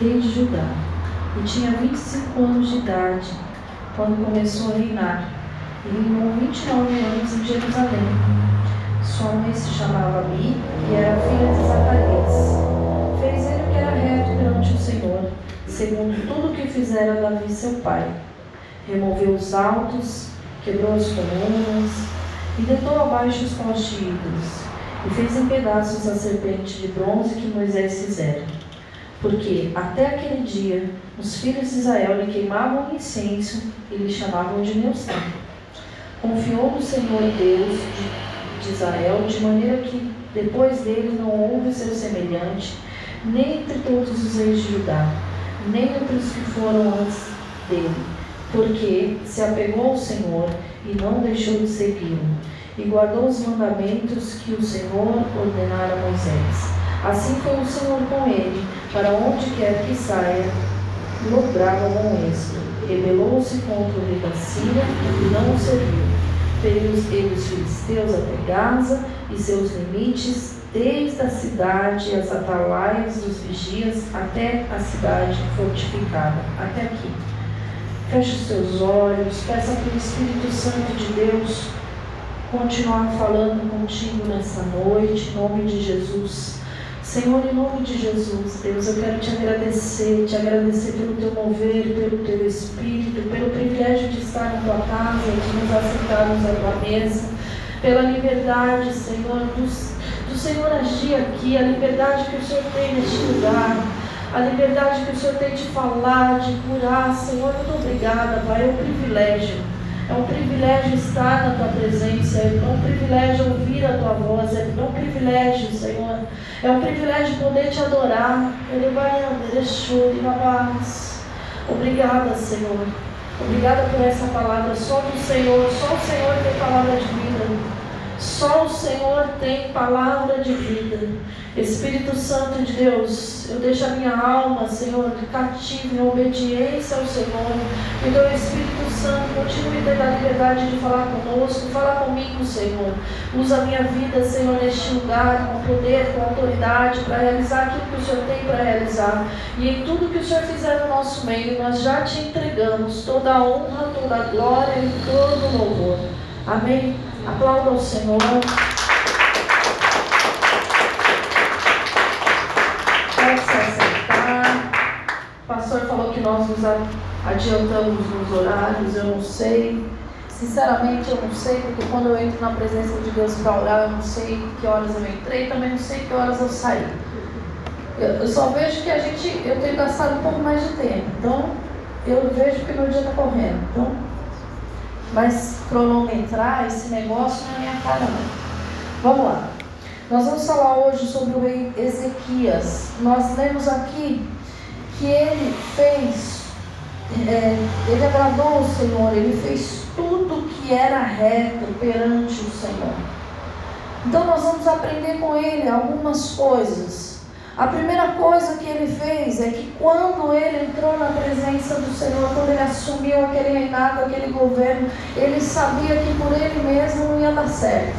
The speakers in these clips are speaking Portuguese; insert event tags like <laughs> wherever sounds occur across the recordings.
rei de Judá, e tinha 25 anos de idade quando começou a reinar, e reinou 29 anos em Jerusalém. Sua mãe se chamava Abi e era filha de Zacarias. Fez ele o que era reto perante o Senhor, segundo tudo o que fizera Davi seu pai. Removeu os altos, quebrou as colunas e deitou abaixo os postes ídolos, e fez em pedaços a serpente de bronze que Moisés fizera. Porque até aquele dia os filhos de Israel lhe queimavam incenso e lhe chamavam de meu santo. Confiou no Senhor Deus de, Israel, de maneira que depois dele não houve seu semelhante, nem entre todos os reis de Judá, nem entre os que foram antes dele, porque se apegou ao Senhor e não deixou de segui-lo, e guardou os mandamentos que o Senhor ordenara a Moisés. Assim foi o Senhor com ele, para onde quer que saia, lograva com êxito. Rebelou-se contra o rei da Síria e não o serviu. Feriu ele os filisteus até Gaza e seus limites, desde a cidade as atalaias dos vigias até a cidade fortificada. Até aqui. Feche os seus olhos, peça para o Espírito Santo de Deus continuar falando contigo nessa noite, em nome de Jesus. Senhor, em nome de Jesus, Deus, eu quero te agradecer, te agradecer pelo teu mover, pelo teu espírito, pelo privilégio de estar na tua casa, de nos assentarmos à tua mesa, pela liberdade, Senhor, do, do Senhor agir aqui, a liberdade que o Senhor tem neste lugar, a liberdade que o Senhor tem de falar, de curar, Senhor, muito obrigada, Pai, é um privilégio. É um privilégio estar na tua presença, é um privilégio ouvir a tua voz, é um privilégio, Senhor. É um privilégio poder te adorar. Obrigada, Senhor. Obrigada por essa palavra. Só do Senhor, só o Senhor tem palavra de vida. Só o Senhor tem palavra de vida. Espírito Santo de Deus, eu deixo a minha alma, Senhor, cativa em obediência ao Senhor. E teu Espírito Santo continue tendo a liberdade de falar conosco, falar comigo, Senhor. Usa a minha vida, Senhor, neste lugar, com poder, com autoridade, para realizar aquilo que o Senhor tem para realizar. E em tudo que o Senhor fizer no nosso meio, nós já te entregamos toda a honra, toda a glória e todo o louvor. Amém? Aplauda o Senhor. Pode se acertar. O pastor falou que nós nos adiantamos nos horários, eu não sei. Sinceramente, eu não sei, porque quando eu entro na presença de Deus para orar, eu não sei que horas eu entrei, também não sei que horas eu saí. Eu, só vejo que a gente, eu tenho gastado um pouco mais de tempo. Então, eu vejo que meu dia está correndo. Então, mas cronometrar esse negócio não é minha cara não. Vamos lá. Nós vamos falar hoje sobre o rei Ezequias. Nós lemos aqui que ele fez, é, ele agradou o Senhor, ele fez tudo que era reto perante o Senhor. Então nós vamos aprender com ele algumas coisas a primeira coisa que ele fez é que quando ele entrou na presença do Senhor, quando ele assumiu aquele reinado, aquele governo, ele sabia que por ele mesmo não ia dar certo.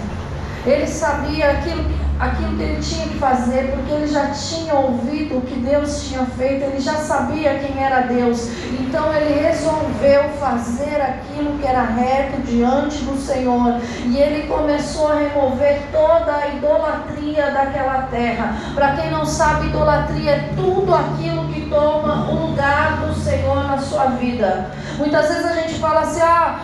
Ele sabia aquilo que aquilo que ele tinha que fazer, porque ele já tinha ouvido o que Deus tinha feito, ele já sabia quem era Deus. Então ele resolveu fazer aquilo que era reto diante do Senhor. E ele começou a remover toda a idolatria daquela terra. Para quem não sabe, idolatria é tudo aquilo que toma o lugar do Senhor na sua vida. Muitas vezes a gente fala assim: ah,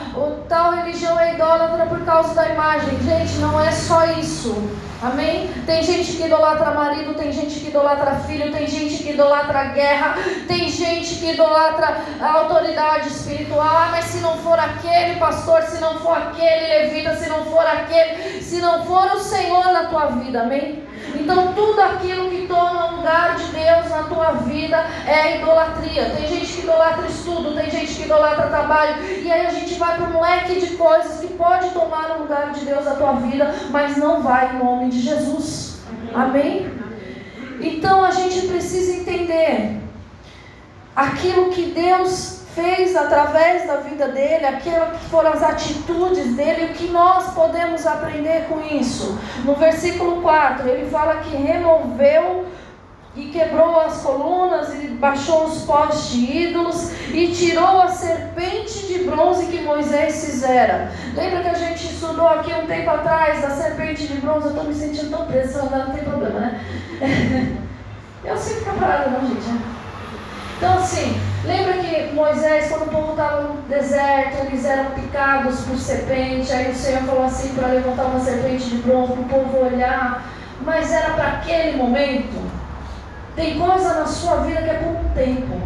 tal religião é idólatra por causa da imagem. Gente, não é só isso. Amém? Tem gente que idolatra marido, tem gente que idolatra filho, tem gente que idolatra guerra, tem gente que idolatra a autoridade espiritual. Ah, mas se não for aquele pastor, se não for aquele levita, se não for aquele, se não for o Senhor na tua vida, amém? Então tudo aquilo que toma o lugar de Deus na tua vida é idolatria. Tem gente que idolatra estudo, tem gente que idolatra trabalho. E aí a gente vai para um leque de coisas que pode tomar o lugar de Deus na tua vida, mas não vai em nome de Jesus. Amém? Então a gente precisa entender aquilo que Deus fez através da vida dele, aquelas que foram as atitudes dele, o que nós podemos aprender com isso. No versículo 4, ele fala que removeu e quebrou as colunas e baixou os postes de ídolos e tirou a serpente de bronze que Moisés fizera. Lembra que a gente estudou aqui um tempo atrás da serpente de bronze? Eu estou me sentindo tão presa, não tem problema, né? <laughs> Eu sei ficar parada, não, gente. Então, assim, lembra que Moisés, quando o povo estava no deserto, eles eram picados por serpente. Aí o Senhor falou assim para levantar uma serpente de bronze para o povo olhar. Mas era para aquele momento. Tem coisa na sua vida que é por um tempo,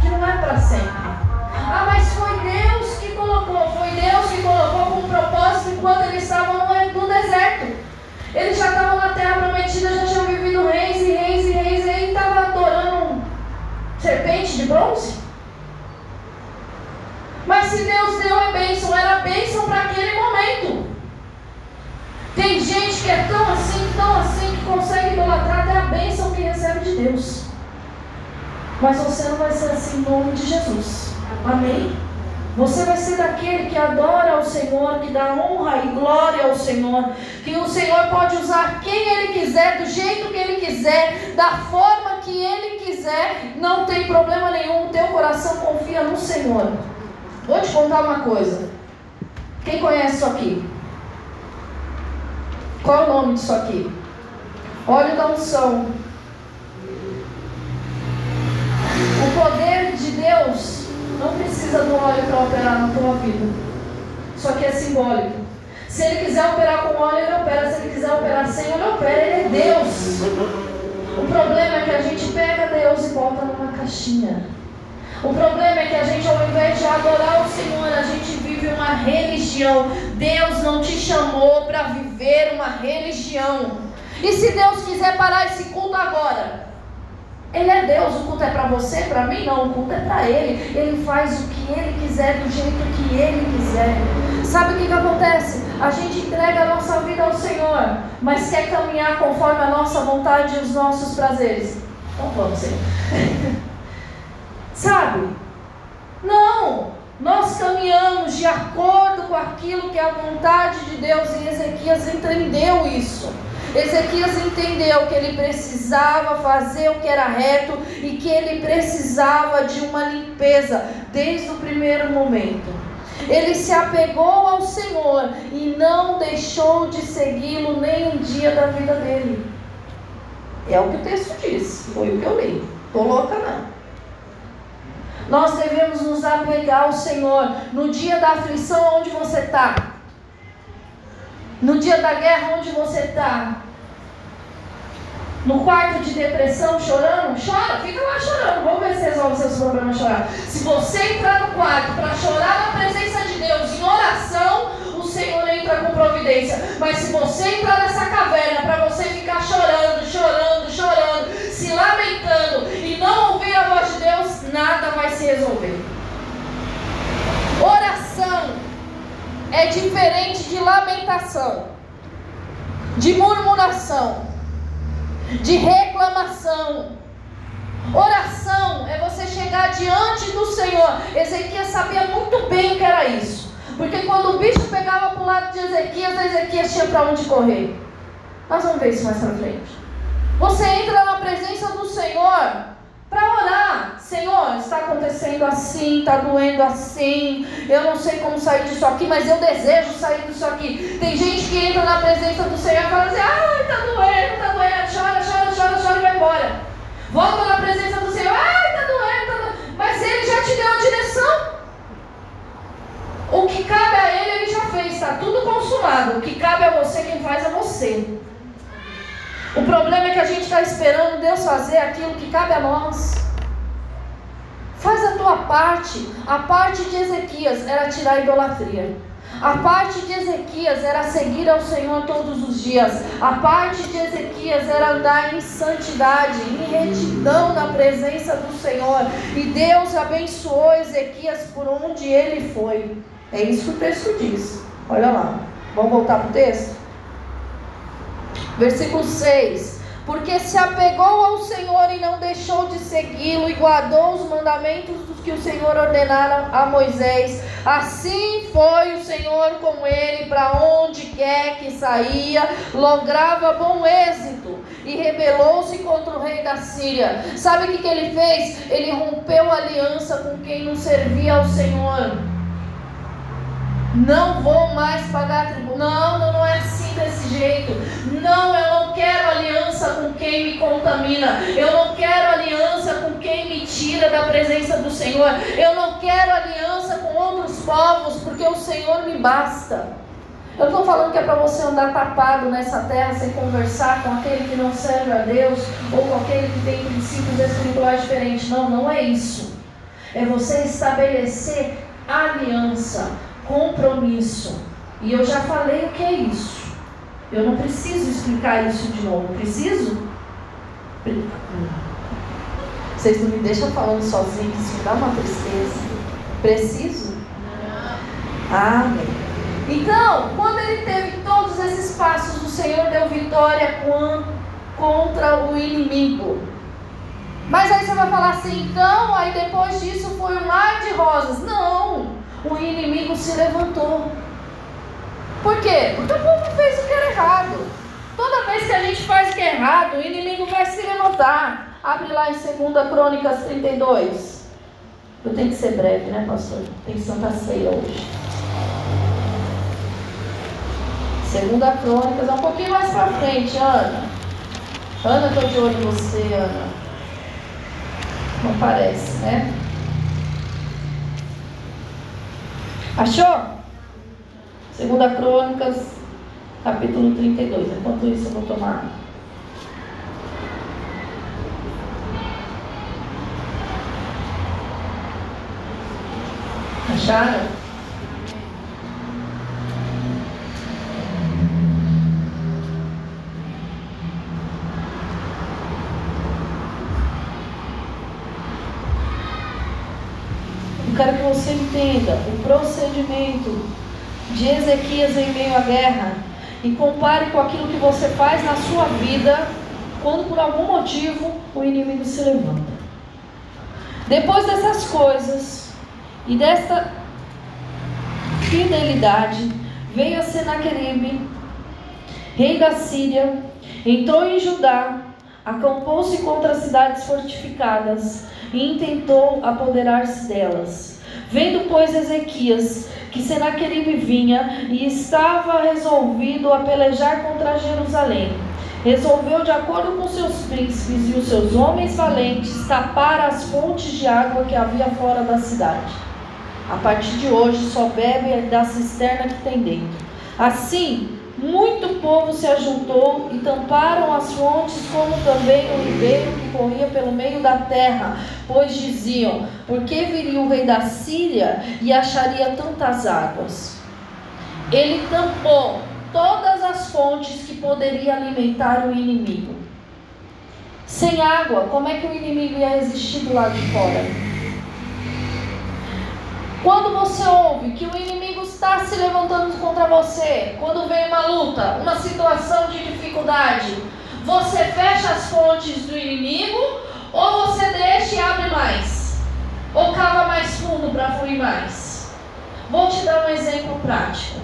que não é para sempre. Ah, mas foi Deus que colocou, foi Deus que colocou com um propósito enquanto eles estavam no, no deserto. Eles já estavam na terra prometida, já tinham vivido reis e reis e reis, e ele estava adorando serpente de bronze. Mas se Deus deu a bênção, era a bênção para aquele momento. Tem gente que é tão assim, tão assim, que consegue idolatrar até a bênção que recebe de Deus. Mas você não vai ser assim em nome de Jesus. Amém? Você vai ser daquele que adora ao Senhor, que dá honra e glória ao Senhor, que o Senhor pode usar quem Ele quiser, do jeito que Ele quiser, da forma que Ele não tem problema nenhum, o teu coração confia no Senhor. Vou te contar uma coisa. Quem conhece isso aqui? Qual é o nome disso aqui? Óleo da unção. O poder de Deus não precisa do óleo para operar na tua vida. Isso aqui é simbólico. Se ele quiser operar com óleo, ele opera. Se ele quiser operar sem óleo, ele opera. Ele é Deus. O problema é que a gente pega Deus e bota numa caixinha. O problema é que a gente, ao invés de adorar o Senhor, a gente vive uma religião. Deus não te chamou para viver uma religião. E se Deus quiser parar esse culto agora? Ele é Deus, o culto é para você, para mim não, o culto é para Ele. Ele faz o que Ele quiser, do jeito que Ele quiser. Sabe o que, que acontece? A gente entrega a nossa vida ao Senhor, mas quer caminhar conforme a nossa vontade e os nossos prazeres. Então vamos, Senhor. <laughs> Sabe? Não! Nós caminhamos de acordo com aquilo que é a vontade de Deus e Ezequias entendeu isso. Ezequias entendeu que ele precisava fazer o que era reto e que ele precisava de uma limpeza desde o primeiro momento. Ele se apegou ao Senhor e não deixou de segui-lo nem um dia da vida dele. É o que o texto diz, foi o que eu li. Coloca não. Nós devemos nos apegar ao Senhor. No dia da aflição, onde você está? No dia da guerra, onde você está? No quarto de depressão, chorando? Chora, fica lá chorando. Vamos ver se resolve seus problemas chorar. Se você entrar no quarto para chorar na presença de Deus, em oração, o Senhor entra com providência. Mas se você entrar nessa caverna para você ficar chorando, chorando, chorando, se lamentando e não ouvir a voz de Deus, nada vai se resolver. Oração é diferente de lamentação, de murmuração, de reclamação. Oração é você chegar diante do Senhor. Ezequias sabia muito bem o que era isso. Porque quando o bicho pegava para o lado de Ezequias, Ezequias tinha para onde correr. Nós vamos ver isso mais para frente. Você entra na presença do Senhor. Senhor, está acontecendo assim, está doendo assim. Eu não sei como sair disso aqui, mas eu desejo sair disso aqui. Tem gente que entra na presença do Senhor e fala assim: ai, está doendo, está doendo, chora, chora, chora, chora e vai embora. Volta na presença do Senhor, ai, está doendo, está doendo. Mas ele já te deu a direção. O que cabe a ele, ele já fez, está tudo consumado. O que cabe a você, quem faz é você. O problema é que a gente está esperando Deus fazer aquilo que cabe a nós. Faz a tua parte. A parte de Ezequias era tirar a idolatria. A parte de Ezequias era seguir ao Senhor todos os dias. A parte de Ezequias era andar em santidade, em retidão na presença do Senhor. E Deus abençoou Ezequias por onde ele foi. É isso que o texto diz. Olha lá. Vamos voltar para o texto? Versículo 6 porque se apegou ao Senhor e não deixou de segui-lo e guardou os mandamentos que o Senhor ordenara a Moisés. Assim foi o Senhor com ele para onde quer que saía, lograva bom êxito e rebelou-se contra o rei da Síria. Sabe o que, que ele fez? Ele rompeu aliança com quem não servia ao Senhor. Não vou mais pagar tributo. Não, não, não é assim desse jeito. Não, eu não quero aliança com quem me contamina. Eu não quero aliança com quem me tira da presença do Senhor. Eu não quero aliança com outros povos, porque o Senhor me basta. Eu estou falando que é para você andar tapado nessa terra sem conversar com aquele que não serve a Deus ou com aquele que tem princípios espirituais diferentes. Não, não é isso. É você estabelecer aliança, compromisso. E eu já falei o que é isso. Eu não preciso explicar isso de novo. Preciso? Vocês não me deixam falando sozinho, isso dá uma tristeza. Preciso? Amém. Então, quando ele teve todos esses passos, o Senhor deu vitória contra o inimigo. Mas aí você vai falar assim, então, aí depois disso foi um mar de rosas. Não, o inimigo se levantou. Por quê? Porque o povo fez o que era errado. Toda vez que a gente faz o que é errado, o inimigo vai se levantar. Abre lá em 2 Crônicas 32. Eu tenho que ser breve, né, pastor? Tem Santa Ceia hoje. 2 Crônicas um pouquinho mais pra frente, Ana. Ana, estou de olho em você, Ana. Não parece, né? Achou? Segunda Crônicas, capítulo 32. Enquanto isso, eu vou tomar. Acharam? Eu quero que você entenda procedimento de Ezequias em meio à guerra e compare com aquilo que você faz na sua vida quando por algum motivo o inimigo se levanta. Depois dessas coisas e desta fidelidade, veio a Senaqueribe, rei da Síria, entrou em Judá, acampou-se contra as cidades fortificadas e intentou apoderar-se delas. Vendo, pois, Ezequias que Senaqueribe vinha e estava resolvido a pelejar contra Jerusalém. Resolveu, de acordo com seus príncipes e os seus homens valentes, tapar as fontes de água que havia fora da cidade. A partir de hoje só bebe da cisterna que tem dentro. Assim, muito povo se ajuntou e tamparam as fontes, como também o ribeiro que corria pelo meio da terra, pois diziam: Por que viria o rei da Síria e acharia tantas águas? Ele tampou todas as fontes que poderia alimentar o inimigo. Sem água, como é que o inimigo ia resistir do lado de fora? Quando você ouve que o inimigo está se levantando contra você, quando vem uma luta, uma situação de dificuldade, você fecha as fontes do inimigo ou você deixa e abre mais? Ou cava mais fundo para fluir mais? Vou te dar um exemplo prático.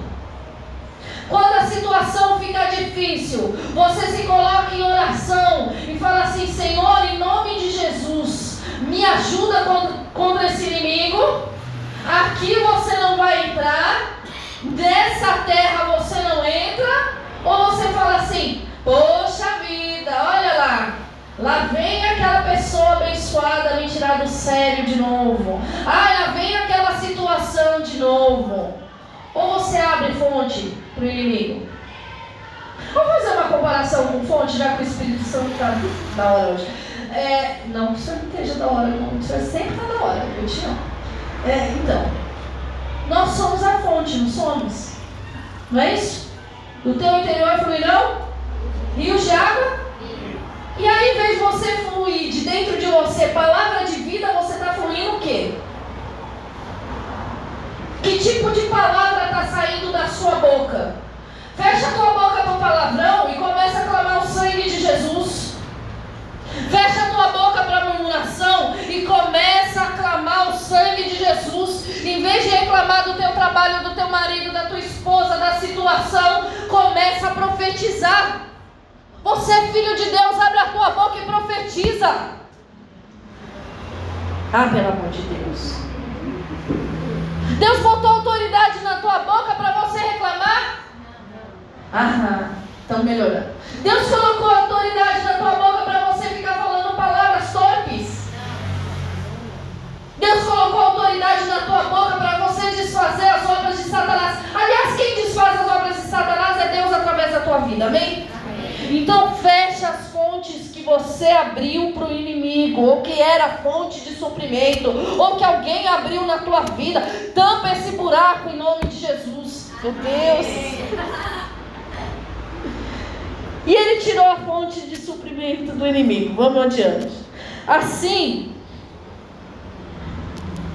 Quando a situação fica difícil, você se coloca em oração e fala assim: Senhor, em nome de Jesus, me ajuda contra esse inimigo Aqui você não vai entrar, dessa terra você não entra, ou você fala assim: Poxa vida, olha lá, lá vem aquela pessoa abençoada me tirar do sério de novo, ah, lá vem aquela situação de novo. Ou você abre fonte para o inimigo. Vamos fazer uma comparação com fonte, já que o Espírito Santo está da hora hoje. É, não que o senhor não esteja da hora, o senhor sempre está da hora, eu te amo. É, então, Nós somos a fonte, não somos? Não é isso? Do teu interior fluirão rios de água. E aí, em vez de você fluir de dentro de você palavra de vida, você está fluindo o quê? Que tipo de palavra está saindo da sua boca? Fecha a tua boca para palavrão e começa a clamar o sangue de Jesus. Fecha tua boca para murmuração e começa a clamar o sangue de Jesus. Em vez de reclamar do teu trabalho, do teu marido, da tua esposa, da situação, começa a profetizar. Você é filho de Deus, abre a tua boca e profetiza. Ah, pelo amor de Deus. Deus botou autoridade na tua boca para você reclamar? Aham, estão melhorando. Deus colocou autoridade na tua boca para você ficar falando palavras torpes. Deus colocou autoridade na tua boca para você desfazer as obras de Satanás. Aliás, quem desfaz as obras de Satanás é Deus através da tua vida, amém? Então feche as fontes que você abriu para o inimigo, ou que era fonte de suprimento, ou que alguém abriu na tua vida. Tampa esse buraco em nome de Jesus. Meu Deus. E ele tirou a fonte de suprimento do inimigo. Vamos adiante. Assim,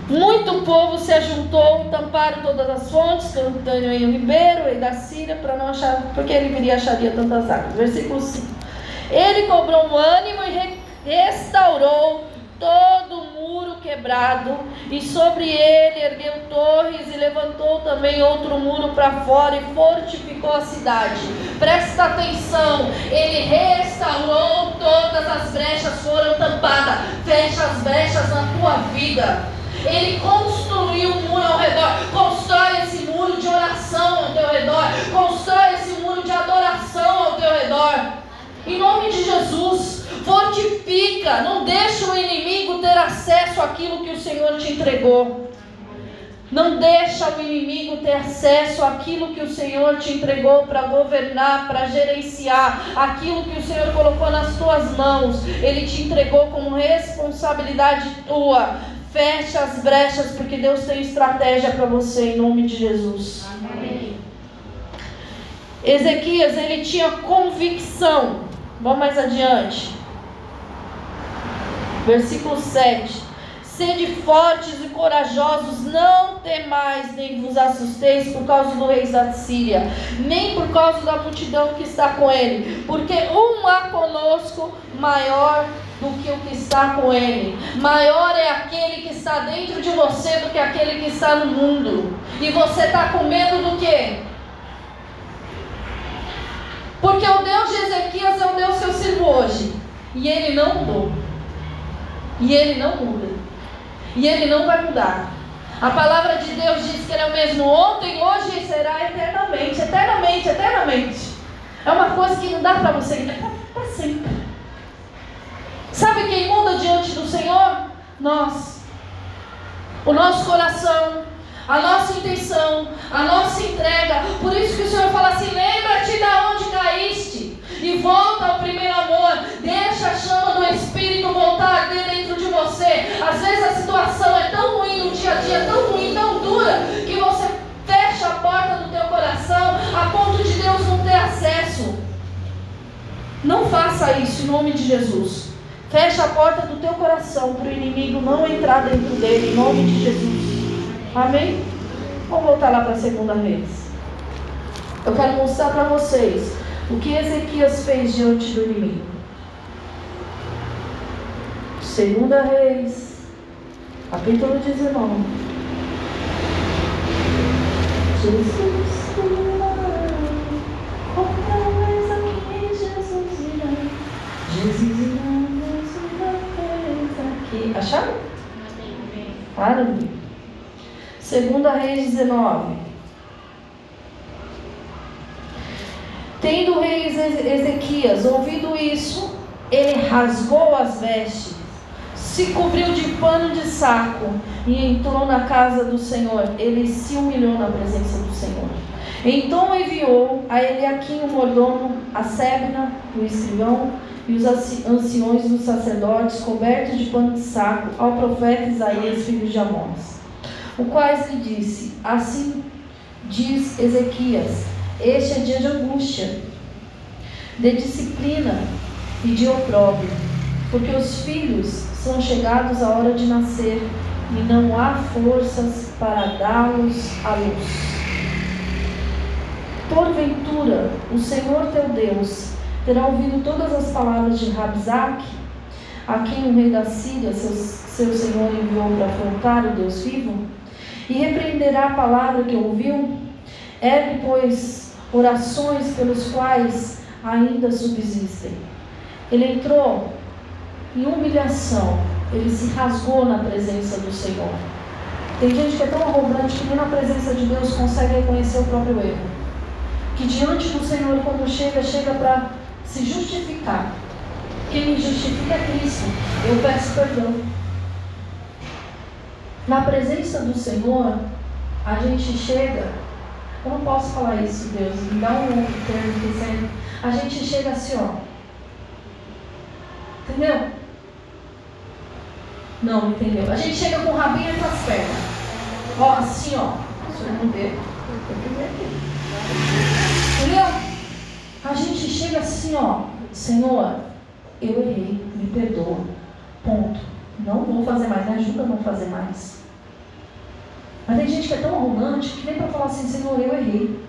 muito povo se ajuntou, tamparam todas as fontes, cantando em Ribeiro e da Síria, para não achar, porque ele viria acharia tantas águas. Versículo 5. Ele cobrou um ânimo e restaurou todo quebrado, e sobre ele ergueu torres e levantou também outro muro para fora e fortificou a cidade. Presta atenção, ele restaurou todas as brechas, foram tampadas. Fecha as brechas na tua vida. Ele construiu um muro ao redor. Constrói esse muro de oração ao teu redor. Constrói esse muro de adoração ao teu redor. Em nome de Jesus, fortifica. Não deixa o inimigo ter acesso àquilo que o Senhor te entregou. Não deixa o inimigo ter acesso àquilo que o Senhor te entregou para governar, para gerenciar, aquilo que o Senhor colocou nas tuas mãos. Ele te entregou como responsabilidade tua. Feche as brechas, porque Deus tem estratégia para você em nome de Jesus. Amém. Ezequias, ele tinha convicção. Vamos mais adiante. Versículo 7. Sede fortes e corajosos, não temais nem vos assusteis por causa do rei da Síria, nem por causa da multidão que está com ele, porque um há conosco maior do que o que está com ele. Maior é aquele que está dentro de você do que aquele que está no mundo. E você está com medo do quê? Porque o Deus de Ezequias é o Deus que eu sirvo hoje. E ele não mudou. E ele não muda. E ele não vai mudar. A palavra de Deus diz que ele é o mesmo ontem, hoje e será eternamente, eternamente, eternamente. É uma coisa que não dá para você para sempre. Sabe quem muda diante do Senhor? Nós. O nosso coração, a nossa intenção, a nossa entrega. Por isso que o Senhor fala assim: lembra-te de onde caíste e volta ao primeiro amor. Deixa a chama do Espírito voltar a arder dentro de você. Às vezes a situação é tão ruim dia, tão ruim, tão dura, que você fecha a porta do teu coração a ponto de Deus não ter acesso. Não faça isso em nome de Jesus. Fecha a porta do teu coração para o inimigo não entrar dentro dele, em nome de Jesus. Amém? Vamos voltar lá para a segunda vez. Eu quero mostrar para vocês o que Ezequias fez diante do inimigo. Segunda Reis, capítulo 19. Jesus irá, outra vez aqui Jesus irá. Jesus irá aqui. Acharam? Maravilha. Segunda Reis 19. Tendo o rei Ezequias ouvido isso, ele rasgou as vestes, se cobriu de pano de saco e entrou na casa do Senhor. Ele se humilhou na presença do Senhor. Então enviou a Eliakim o mordomo, a Sebna, o escrivão, e os anciões dos sacerdotes, cobertos de pano de saco, ao profeta Isaías, filho de Amós. o quais lhe disse: Assim diz Ezequias: Este é dia de angústia, de disciplina e de opróbrio, porque os filhos são chegados à hora de nascer e não há forças para dá-los à luz. Porventura, o Senhor teu Deus terá ouvido todas as palavras de Rabzaque, a quem o rei da Síria, seu, seu senhor, enviou para afrontar o Deus vivo? E repreenderá a palavra que ouviu? É, pois, orações pelos quais ainda subsistem. Ele entrou em humilhação, ele se rasgou na presença do Senhor. Tem gente que é tão arrogante que nem na presença de Deus consegue reconhecer o próprio erro. Que diante do Senhor, quando chega, chega para se justificar. Quem me justifica é Cristo. Eu peço perdão. Na presença do Senhor, a gente chega. Eu não posso falar isso, Deus. Me dá um outro termo que A gente chega assim, ó. Entendeu? Não, entendeu? A gente chega com o rabinho entre as pernas. Ó, assim, ó. O senhor não vê. Entendeu? A gente chega assim, ó. Senhor, eu errei, me perdoa. Ponto. Não vou fazer mais, me ajuda a não fazer mais. Mas tem gente que é tão arrogante que nem para falar assim, Senhor, eu errei.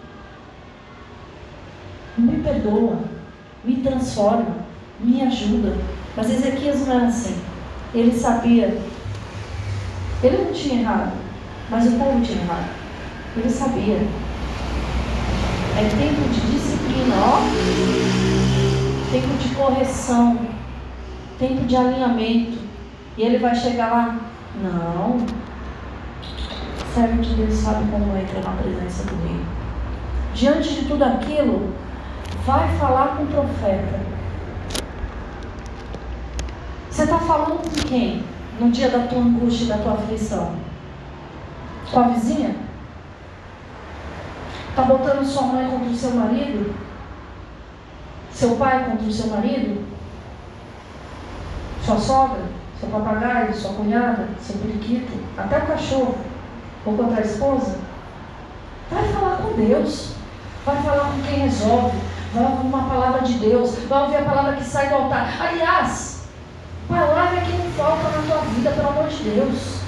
Me perdoa, me transforma, me ajuda. Mas Ezequias não era assim. Ele sabia. Ele não tinha errado, mas o povo tinha errado. Ele sabia. É tempo de disciplina, ó. Tempo de correção. Tempo de alinhamento. E ele vai chegar lá? Não. Servo de Deus sabe como entra na presença do rei. Diante de tudo aquilo, vai falar com o profeta. Você está falando com quem? No dia da tua angústia e da tua aflição? Com a vizinha? Está botando sua mãe contra o seu marido? Seu pai contra o seu marido? Sua sogra? Seu papagaio? Sua cunhada? Seu periquito? Até o cachorro? Ou contra a esposa? Vai falar com Deus. Vai falar com quem resolve. Vai ouvir uma palavra de Deus. Vai ouvir a palavra que sai do altar. Aliás, Palavra que não falta na tua vida, pelo amor de Deus.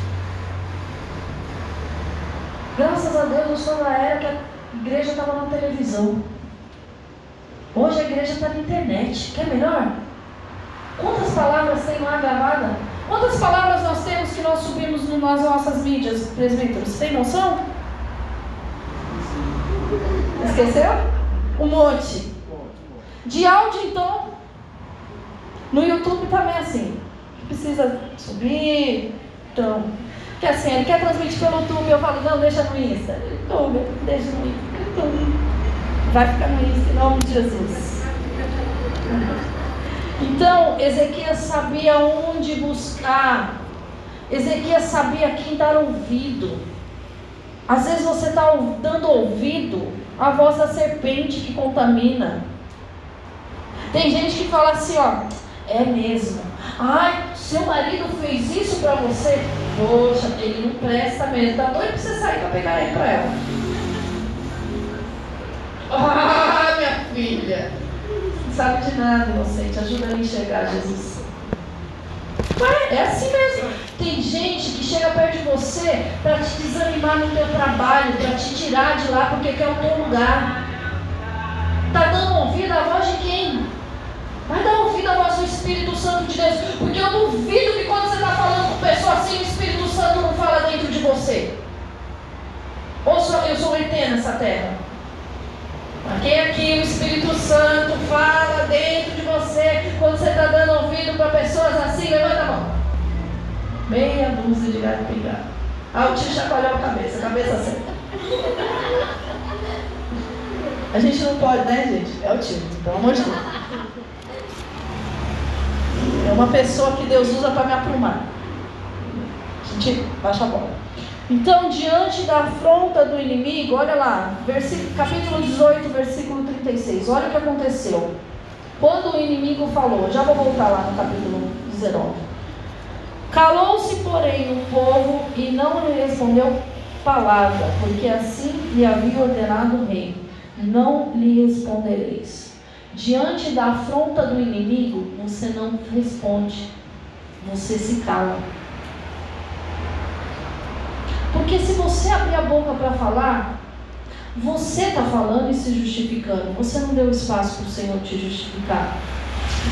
Graças a Deus eu sou na era que a igreja estava na televisão. Hoje a igreja está na internet. Quer melhor? Quantas palavras tem lá gravada? Quantas palavras nós temos que nós subimos nas nossas mídias, presbíteros? Tem noção? Esqueceu? Um monte. De áudio, então, no YouTube também é assim. Precisa subir. Então, que assim, ele quer transmitir pelo YouTube, eu falo, não, deixa no Insta. YouTube, deixa no Insta. Vai ficar no Insta em nome de Jesus. Então, Ezequias sabia onde buscar. Ezequias sabia quem dar ouvido. Às vezes você está dando ouvido à voz da serpente que contamina. Tem gente que fala assim, ó, é mesmo. Ai, seu marido fez isso para você? Poxa, ele não presta mesmo. Tá doido pra você sair para pegar ele para ela. <laughs> Ah, minha filha. Não sabe de nada, inocente. Ajuda a enxergar Jesus. Ué, é assim mesmo. Tem gente que chega perto de você para te desanimar no teu trabalho, para te tirar de lá porque quer o teu lugar. Tá dando ouvido à voz de quem? Vai dar ouvido à voz do Espírito Santo de Deus. Porque eu duvido que quando você está falando com pessoa assim, o Espírito Santo não fala dentro de você. Ou só, eu sou ET nessa terra? Quem aqui o Espírito Santo fala dentro de você quando você está dando ouvido para pessoas assim? Levanta a mão. Meia dúzia de gato pingado. Ah, o tio chacoalhou a cabeça, a cabeça certa. A gente não pode, né, gente? É o tio, pelo amor de Deus. É uma pessoa que Deus usa para me aprumar. Baixa a bola. Então, diante da afronta do inimigo, olha lá, versículo, capítulo 18, versículo 36. Olha o que aconteceu. Quando o inimigo falou, já vou voltar lá no capítulo 19. Calou-se, porém, o povo e não lhe respondeu palavra, porque assim lhe havia ordenado o rei: Não lhe respondereis. Diante da afronta do inimigo, você não responde, você se cala. Porque se você abrir a boca para falar, você está falando e se justificando. Você não deu espaço para o Senhor te justificar.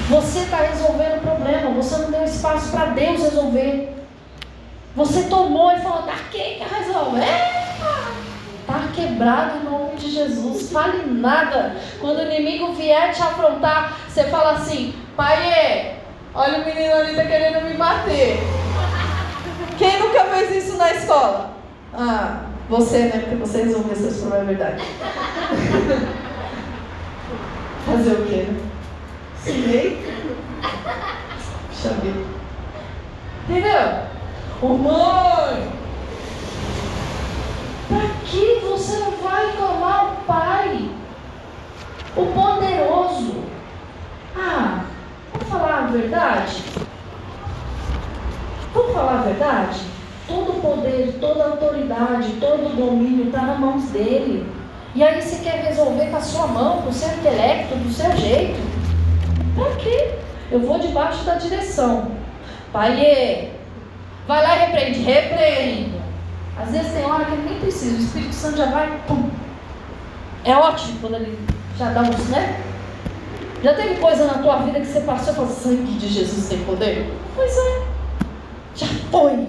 Você está resolvendo o problema. Você não deu espaço para Deus resolver. Você tomou e falou: quem que resolve? Está quebrado em nome de Jesus. Fale nada. Quando o inimigo vier te afrontar, você fala assim: Pai, olha o menino ali está querendo me bater. Quem nunca fez isso na escola? Ah, você, né? Porque você resolveu essas problemas, é verdade. <laughs> Fazer o quê, né? Ensinei. Puxa vida. Entendeu? Ô mãe! Para que você não vai clamar o Pai? O poderoso. Ah, vamos falar a verdade? Vamos falar a verdade? Todo poder, toda autoridade, todo domínio está nas mãos dele. E aí você quer resolver com a sua mão, com o seu intelecto, do seu jeito. Para quê? Eu vou debaixo da direção. Pai, vai lá e repreende, repreende. Às vezes tem hora que ele nem precisa, o Espírito Santo já vai, pum. É ótimo quando ele já dá uns, né? Já teve coisa na tua vida que você passou e falou, sangue de Jesus tem poder? Pois é. Já foi.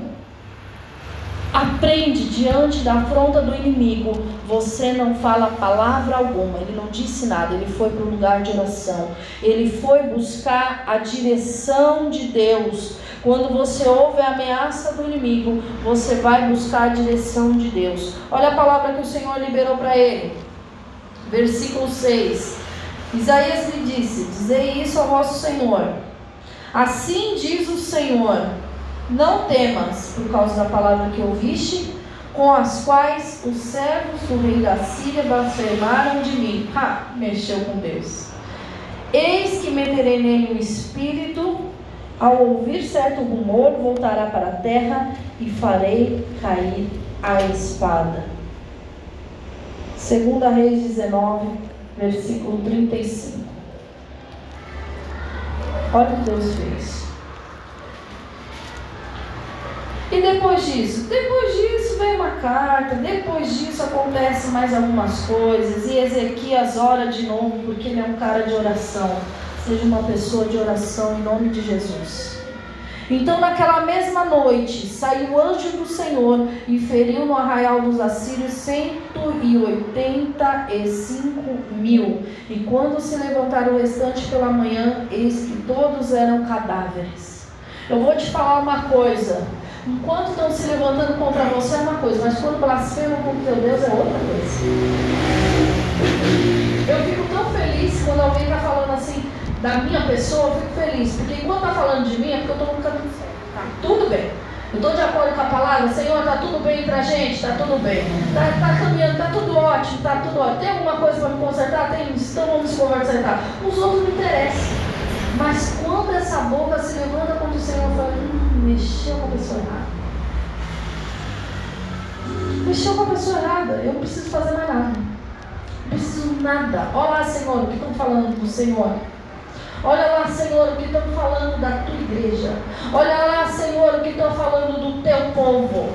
Aprende diante da afronta do inimigo. Você não fala palavra alguma. Ele não disse nada. Ele foi para o lugar de oração. Ele foi buscar a direção de Deus. Quando você ouve a ameaça do inimigo, você vai buscar a direção de Deus. Olha a palavra que o Senhor liberou para ele. Versículo 6. Isaías lhe disse: Dizei isso ao vosso Senhor. Assim diz o Senhor não temas por causa da palavra que ouviste, com as quais os servos do rei da Síria blasfemaram de mim. Ha, mexeu com Deus. Eis que meterei nele o espírito, ao ouvir certo rumor, voltará para a terra e farei cair a espada. Segunda Reis 19, versículo 35. Olha o que Deus fez. E depois disso? Depois disso vem uma carta, depois disso acontece mais algumas coisas, e Ezequias ora de novo, porque ele é um cara de oração. Seja uma pessoa de oração em nome de Jesus. Então, naquela mesma noite, saiu o anjo do Senhor e feriu no arraial dos assírios 185 mil. E quando se levantaram o restante pela manhã, eis que todos eram cadáveres. Eu vou te falar uma coisa. Enquanto estão se levantando contra você é uma coisa, mas quando blasfemam contra teu Deus é outra coisa. Eu fico tão feliz quando alguém está falando assim da minha pessoa, eu fico feliz, porque enquanto está falando de mim é porque eu estou no caminho certo. Tá tudo bem. Eu estou de acordo com a palavra, Senhor, está tudo bem para a gente, está tudo bem. Está tá caminhando, está tudo ótimo, está tudo ótimo. Tem alguma coisa para me consertar? Tem, então vamos se consertar. Os outros não interessam. Mas quando essa boca se levanta contra o Senhor, eu falo, hum, mexeu com a pessoa errada. Mexeu com a pessoa errada. Eu não preciso fazer mais nada. Não preciso nada. Olha lá, Senhor, o que estão falando do Senhor. Olha lá, Senhor, o que estão falando da tua igreja. Olha lá, Senhor, o que estão falando do teu povo.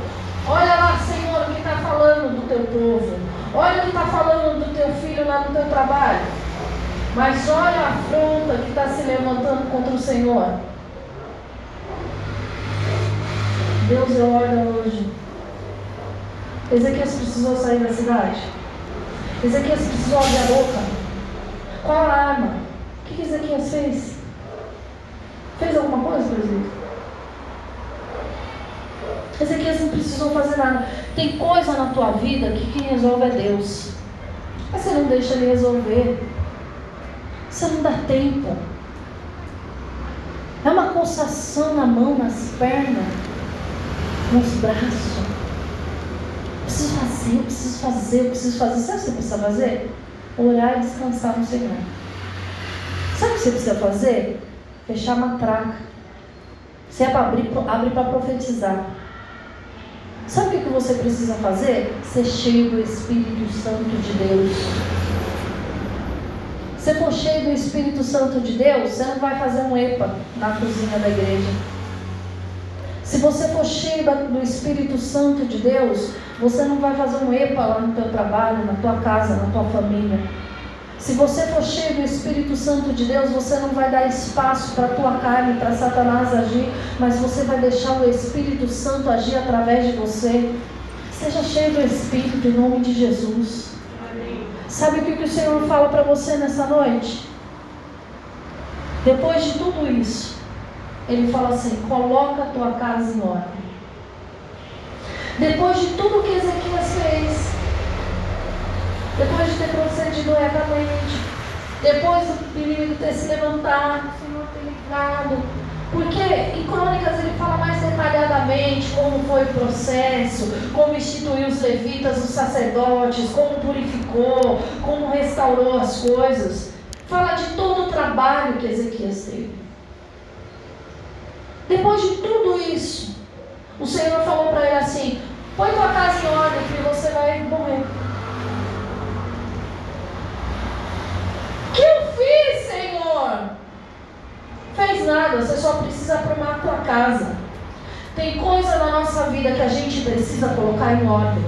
Olha lá, Senhor, o que está falando do teu povo. Olha o que está falando do teu filho lá no teu trabalho. Mas olha a afronta que está se levantando contra o Senhor. Deus deu ordem hoje. Ezequias precisou sair da cidade. Ezequias precisou abrir a boca. Qual a arma? O que, Ezequias fez? Fez alguma coisa, presidente? Ezequias não precisou fazer nada. Tem coisa na tua vida que quem resolve é Deus. Mas você não deixa ele resolver. Você não dá tempo. É uma coçação na mão, nas pernas nos braços. Preciso fazer, preciso fazer, preciso fazer. Sabe o que você precisa fazer? Orar e descansar no Senhor. Sabe o que você precisa fazer? Fechar a matraca. Se é para abrir, abre para profetizar. você precisa fazer? Ser cheio do Espírito Santo de Deus. Se for cheio do Espírito Santo de Deus, você não vai fazer um EPA na cozinha da igreja. Se você for cheio do Espírito Santo de Deus, você não vai fazer um EPA lá no teu trabalho, na tua casa, na tua família. Se você for cheio do Espírito Santo de Deus, você não vai dar espaço para a tua carne, para Satanás agir, mas você vai deixar o Espírito Santo agir através de você. Seja cheio do Espírito em nome de Jesus. Sabe o que o Senhor fala para você nessa noite? Depois de tudo isso, Ele fala assim: coloca a tua casa em ordem. Depois de tudo que Ezequias fez, depois de ter procedido retamente, depois do inimigo ter se levantado, o Senhor ter livrado, porque em Crônicas ele fala mais detalhadamente como foi o processo, como instituiu os levitas, os sacerdotes, como purificou, como restaurou as coisas. Fala de todo o trabalho que Ezequias teve. Depois de tudo isso, o Senhor falou para ele assim: põe tua casa em ordem, que você vai morrer. que eu fiz, Fez nada, você só precisa arrumar a tua casa. Tem coisa na nossa vida que a gente precisa colocar em ordem.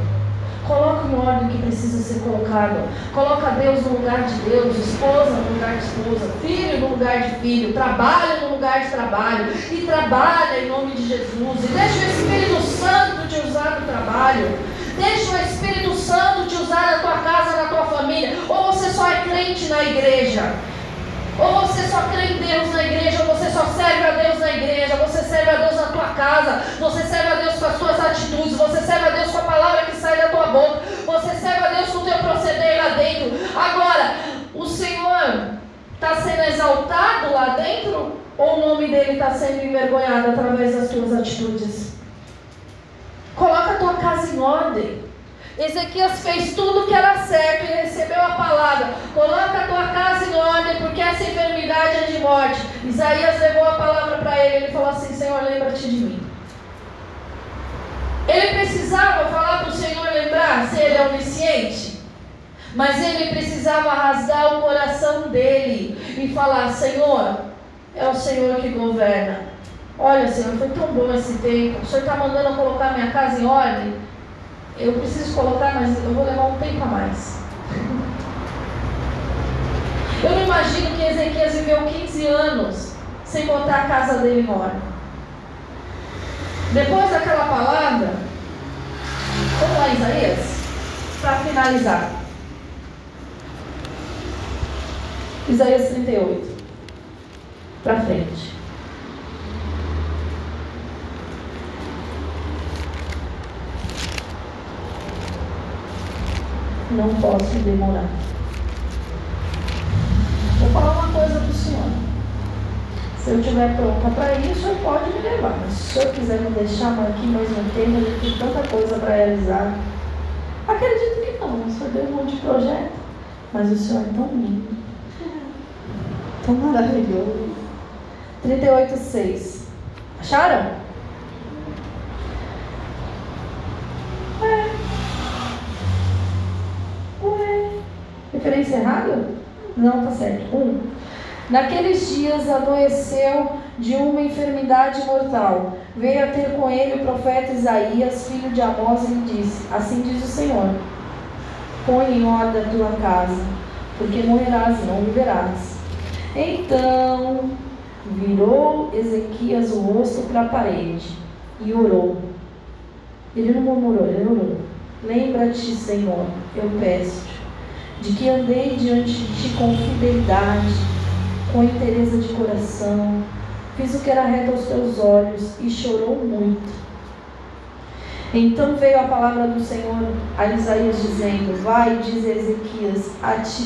Coloca em ordem o que precisa ser colocado. Coloca Deus no lugar de Deus, esposa no lugar de esposa, filho no lugar de filho, trabalho no lugar de trabalho. E trabalha em nome de Jesus. E deixa o Espírito Santo te usar no trabalho. Deixa o Espírito Santo te usar na tua casa, na tua família. Ou você só é crente na igreja. Ou você só crê em Deus na igreja, ou você só serve a Deus na igreja, você serve a Deus na tua casa, você serve a Deus com as tuas atitudes, você serve a Deus com a palavra que sai da tua boca, você serve a Deus com o teu proceder lá dentro. Agora, o Senhor está sendo exaltado lá dentro, ou o nome dele está sendo envergonhado através das tuas atitudes? Coloca a tua casa em ordem. Ezequias fez tudo que era certo e recebeu a palavra. Coloca a tua casa em ordem, porque essa enfermidade é de morte. Isaías levou a palavra para ele. Ele falou assim: Senhor, lembra-te de mim. Ele precisava falar para o Senhor lembrar se ele é onisciente. Mas ele precisava rasgar o coração dele e falar: Senhor, é o Senhor que governa. Olha, Senhor, foi tão bom esse tempo. O Senhor está mandando eu colocar minha casa em ordem eu preciso colocar, mas eu vou levar um tempo a mais. Eu não imagino que Ezequias viveu 15 anos sem botar a casa dele em ordem. Depois daquela palavra, vamos lá, Isaías, para finalizar. Isaías 38. Para frente. Não posso demorar. Vou falar uma coisa para o senhor. Se eu estiver pronta para isso, o senhor pode me levar. Mas se o senhor quiser me deixar aqui mais um tempo, eu tenho tanta coisa para realizar. Acredito que não. O senhor deu um monte de projeto. Mas o senhor é tão lindo. Tão maravilhoso. 38,6. Acharam? Referência errada? Não, tá certo. Um. Naqueles dias adoeceu de uma enfermidade mortal. Veio a ter com ele o profeta Isaías, filho de Amós, e lhe disse: Assim diz o Senhor: Põe em ordem a tua casa, porque morrerás e não viverás. Então virou Ezequias o rosto para a parede e orou. Ele não murmurou, ele orou. Lembra-te, Senhor, eu peço-te de que andei diante de ti com fidelidade, com interesse de coração, fiz o que era reto aos teus olhos e chorou muito. Então veio a palavra do Senhor a Isaías dizendo: Vai, diz Ezequias,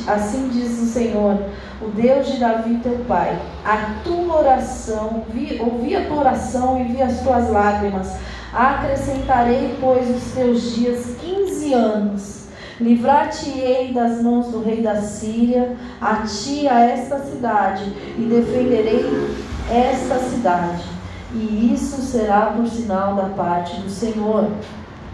assim diz o Senhor, o Deus de Davi teu pai, a tua oração, vi, ouvi a tua oração e vi as tuas lágrimas. Acrescentarei, pois, os teus dias 15 anos Livrar-te-ei das mãos do rei da Síria, a ti, a esta cidade, e defenderei esta cidade. E isso será por sinal da parte do Senhor.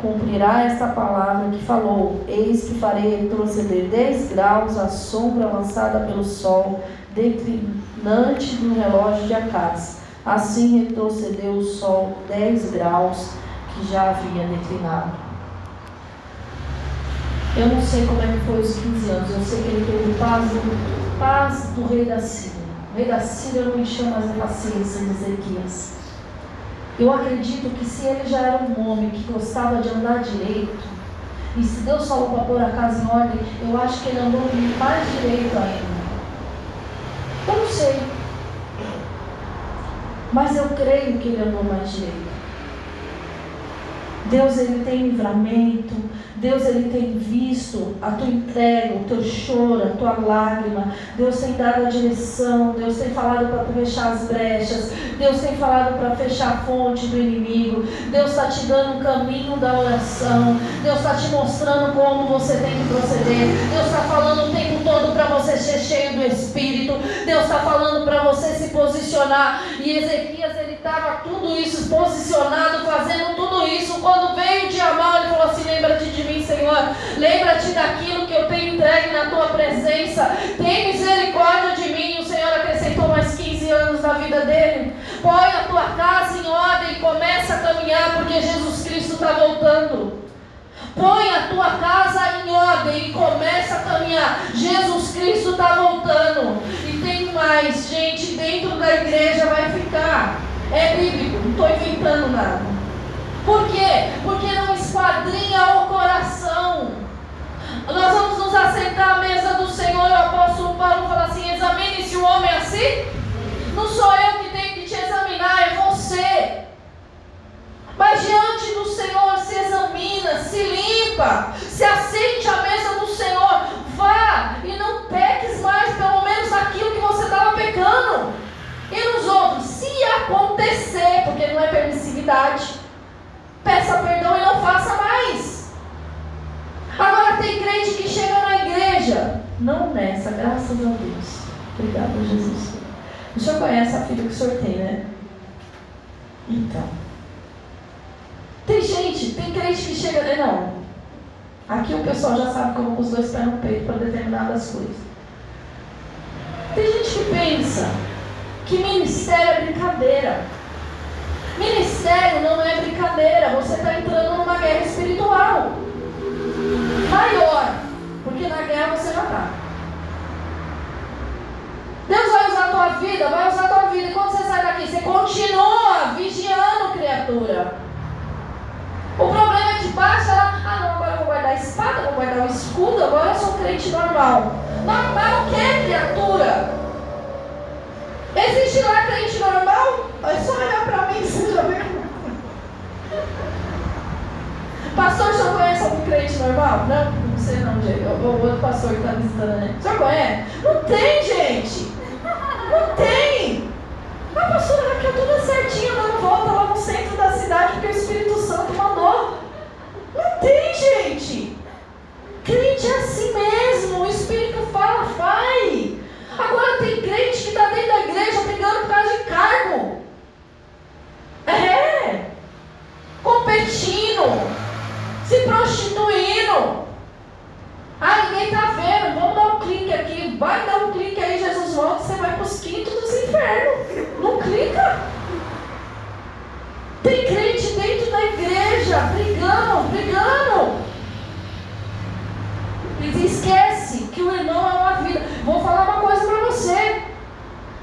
cumprirá esta palavra que falou: Eis que farei retroceder dez graus a sombra lançada pelo sol, declinante do relógio de Acás. Assim retrocedeu o sol dez graus que já havia declinado. Eu não sei como é que foi os 15 anos, eu sei que ele teve paz, paz do rei da Síria. O rei da Síria não encheu mais a paciência de Ezequias. Eu acredito que se ele já era um homem que gostava de andar direito, e se Deus falou para pôr a casa em ordem, eu acho que ele andou mais direito ainda. Eu não sei. Mas eu creio que ele andou mais direito. Deus ele tem livramento, Deus ele tem visto a tua entrega, o teu choro, a tua lágrima. Deus tem dado a direção, Deus tem falado para fechar as brechas, Deus tem falado para fechar a fonte do inimigo. Deus está te dando o caminho da oração. Deus está te mostrando como você tem que proceder. Deus está falando o tempo todo para você ser cheio do Espírito. Deus está falando para você se posicionar. E Ezequias ele estava tudo isso posicionado, fazendo tudo isso. Quando veio o dia mal, ele falou assim: lembra-te de mim, Senhor. Lembra-te daquilo que eu tenho entregue na tua presença. Tem misericórdia de mim. O Senhor acrescentou mais 15 anos na vida dele. Põe a tua casa em ordem e começa a caminhar, porque Jesus Cristo está voltando. Põe a tua casa em ordem e começa a caminhar. Jesus Cristo está voltando. E tem mais, gente, dentro da igreja vai ficar. É bíblico, não estou inventando nada. Por quê? Porque não esquadrinha o coração. Nós vamos nos assentar à mesa do Senhor. O apóstolo Paulo fala assim: examine-se o homem assim. Não sou eu que tenho que te examinar, é você. Mas diante do Senhor se examina, se limpa, se assente à mesa do Senhor. Vá e não peques mais, pelo menos aquilo que você estava pecando. E nos outros, se acontecer, porque não é permissividade, peça perdão e não faça mais. Agora tem crente que chega na igreja, não nessa, graças a Deus. Obrigada, Jesus. O senhor conhece a filha que o senhor tem, né? Então. Tem gente, tem crente que chega. Não. Aqui o pessoal já sabe como os dois pés no peito para determinadas coisas. Tem gente que pensa que ministério é brincadeira. Ministério não é brincadeira. Você está entrando numa guerra espiritual maior. Porque na guerra você já está. Deus vai usar a tua vida, vai usar a tua vida. E quando você sai daqui, você continua vigiando, criatura. O problema é que baixa lá, ah não, agora eu vou guardar a espada, vou guardar o escudo, agora eu sou um crente normal. Normal o que, criatura? Existe lá crente normal? É só olhar para mim, você já viu? Pastor, o senhor conhece algum crente normal? Não, não sei não, gente. O outro pastor que está visitando, né? O senhor conhece? Não tem, gente. Não tem! A pastora Raquel toda certinha dando volta lá no centro da cidade porque o Espírito Santo mandou. Não tem, gente! Crente é assim mesmo, o Espírito fala, vai! Agora tem crente que está dentro da igreja brigando por causa de cargo. É! Competindo, se prostituindo. Ah, ninguém está vendo, vamos dar um clique aqui, vai dar um clique aí, Jesus volta, você vai para os quintos dos infernos. Não clica. Tem crente dentro da igreja, brigando, brigando. E esquece que o irmão é uma vida. Vou falar uma coisa para você.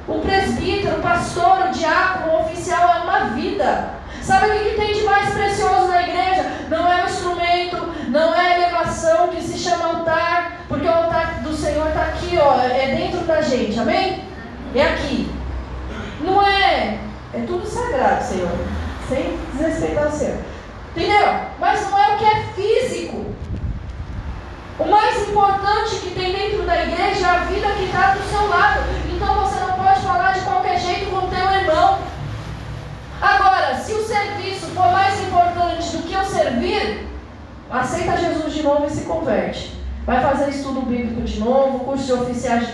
O presbítero, o pastor, o diácono, o oficial é uma vida. Sabe o que tem de mais precioso na igreja? Não é o instrumento, não é a elevação que se chama altar, porque o altar do Senhor está aqui, ó, é dentro da gente, amém? É aqui. Não é. É tudo sagrado, Senhor. Sem desrespeitar o Senhor. Entendeu? Mas não é o que é físico. O mais importante que tem dentro da igreja é a vida que está do seu lado. Então você não pode falar de qualquer jeito com o teu irmão. Agora, se o serviço for mais importante do que o servir, aceita Jesus de novo e se converte. Vai fazer estudo bíblico de novo, curso de oficiais de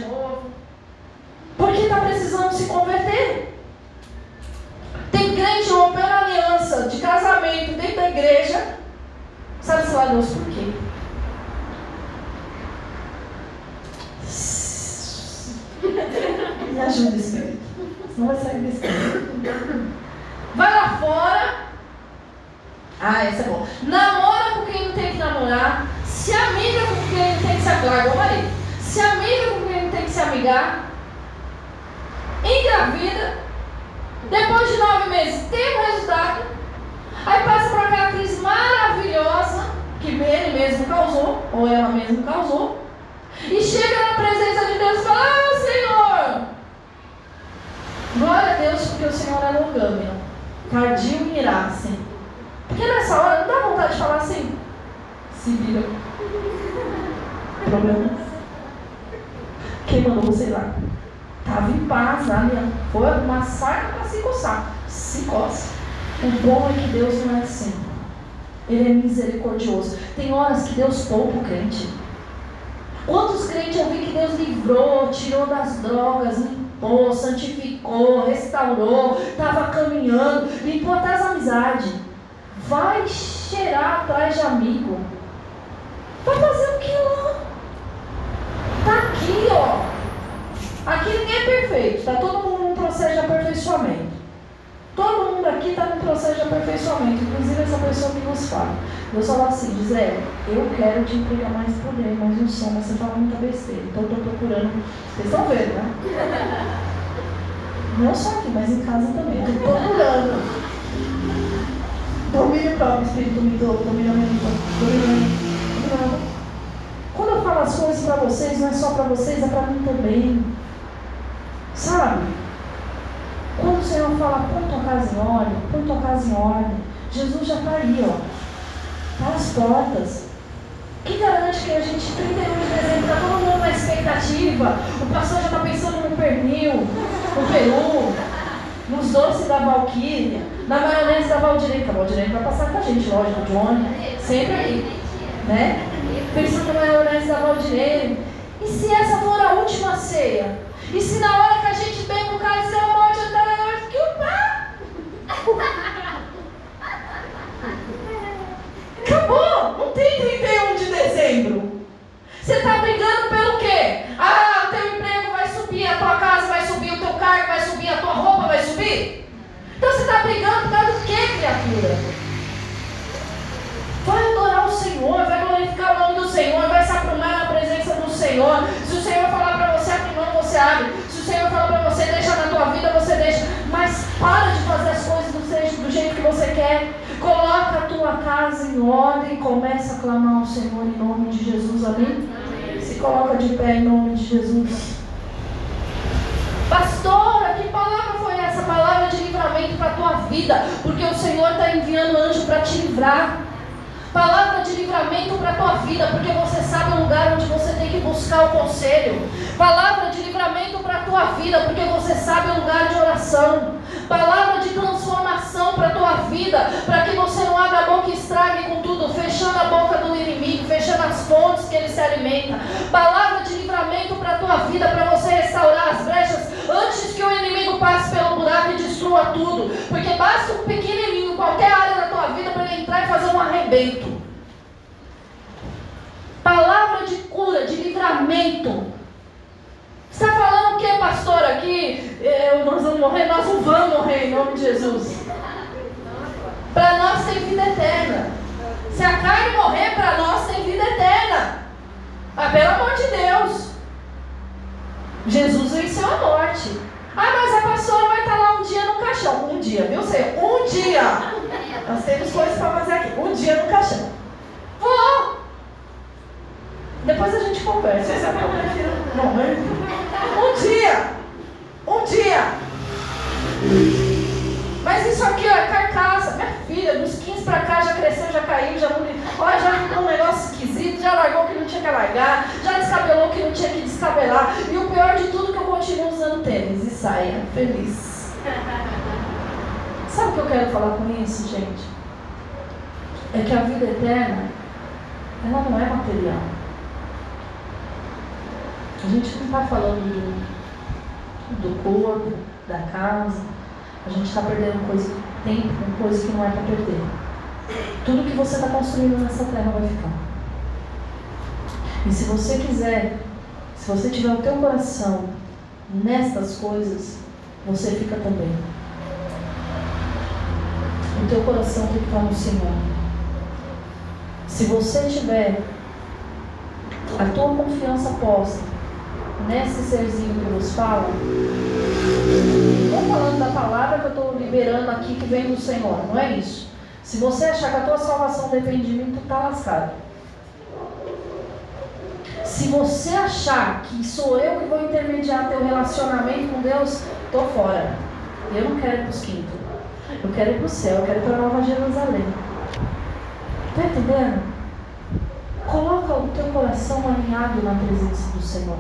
vocês, é para mim também. Sabe? Quando o Senhor fala, põe tua casa em ordem, põe tua casa em ordem, Jesus já está aí, ó. Está às portas. Quem garante que a gente, 31 de dezembro, está todo mundo na expectativa? O pastor já está pensando no pernil, no peru, nos doces da Valquíria, na maionese da Valdirene, que a Valdirene vai passar com a gente, lógico, Johnny, sempre aí, né? Pensando na maionese da Valdirene. E se essa for a última ceia? E se na hora que a gente pega o cálice da morte, eu estou que o pá? <laughs> Acabou! Não tem 31 de dezembro. Você está brigando pelo quê? Ah, o teu emprego vai subir, a tua casa vai subir, o teu cargo vai subir, a tua roupa vai subir. Então você está brigando por causa do quê, criatura? Vai adorar o Senhor, vai glorificar o nome do Senhor, vai se aprumar na Senhor. Se o Senhor falar para você abrir mão, você abre. Se o Senhor falar para você deixar na tua vida, você deixa. Mas para de fazer as coisas do, do jeito que você quer. Coloca a tua casa em ordem e começa a clamar ao Senhor em nome de Jesus. Amém? Se coloca de pé em nome de Jesus. Pastora, que palavra foi essa? Palavra de livramento para a tua vida. Porque o Senhor está enviando anjo para te livrar. Palavra de livramento para a tua vida, porque você sabe o lugar onde você tem que buscar o conselho. Palavra de livramento para a tua vida, porque você sabe o lugar de oração. Palavra de transformação para a tua vida, para que você não abra a boca e estrague com tudo, fechando a boca do inimigo, fechando as fontes que ele se alimenta. Palavra de livramento para a tua vida, para você restaurar as brechas antes que o inimigo passe pelo buraco e destrua tudo. Porque basta um pequenininho, qualquer área da tua vida, para ele entrar e fazer um arrebento. Palavra de cura, de livramento. Está falando o que, pastor, aqui? Eu, nós vamos morrer? Nós não vamos morrer em nome de Jesus. Para nós tem vida eterna. Se a carne morrer, para nós tem vida eterna. Ah, pelo amor de Deus. Jesus venceu a morte. Ah, mas a pastora vai estar lá um dia no caixão. Um dia, viu, Senhor? Um dia. Nós temos coisas para fazer aqui. Um dia no caixão. Vou. Depois Não, mas... Um dia. Um dia. Mas isso aqui ó, é carcaça. Minha filha, dos 15 para cá já cresceu, já caiu, já não. Olha, já ficou um negócio esquisito, já largou o que não tinha que largar, já descabelou o que não tinha que descabelar. E o pior de tudo é que eu continuo usando tênis e saia. Feliz. Sabe o que eu quero falar com isso, gente? É que a vida eterna, ela não é material. A gente não está falando do, do corpo, da casa. A gente está perdendo coisa, tempo com coisa que não é para perder. tudo que você está construindo nessa terra vai ficar. E se você quiser, se você tiver o teu coração nestas coisas, você fica também. O teu coração tem que estar no Senhor. Se você tiver a tua confiança posta nesse serzinho que nos fala, estou falando da palavra que eu estou liberando aqui que vem do Senhor, não é isso? Se você achar que a tua salvação depende de mim, tu está lascado. Se você achar que sou eu que vou intermediar teu relacionamento com Deus, tô fora. Eu não quero ir para os quintos. Eu quero ir para o céu, eu quero ir para Nova Jerusalém. Está entendendo? Coloca o teu coração alinhado na presença do Senhor.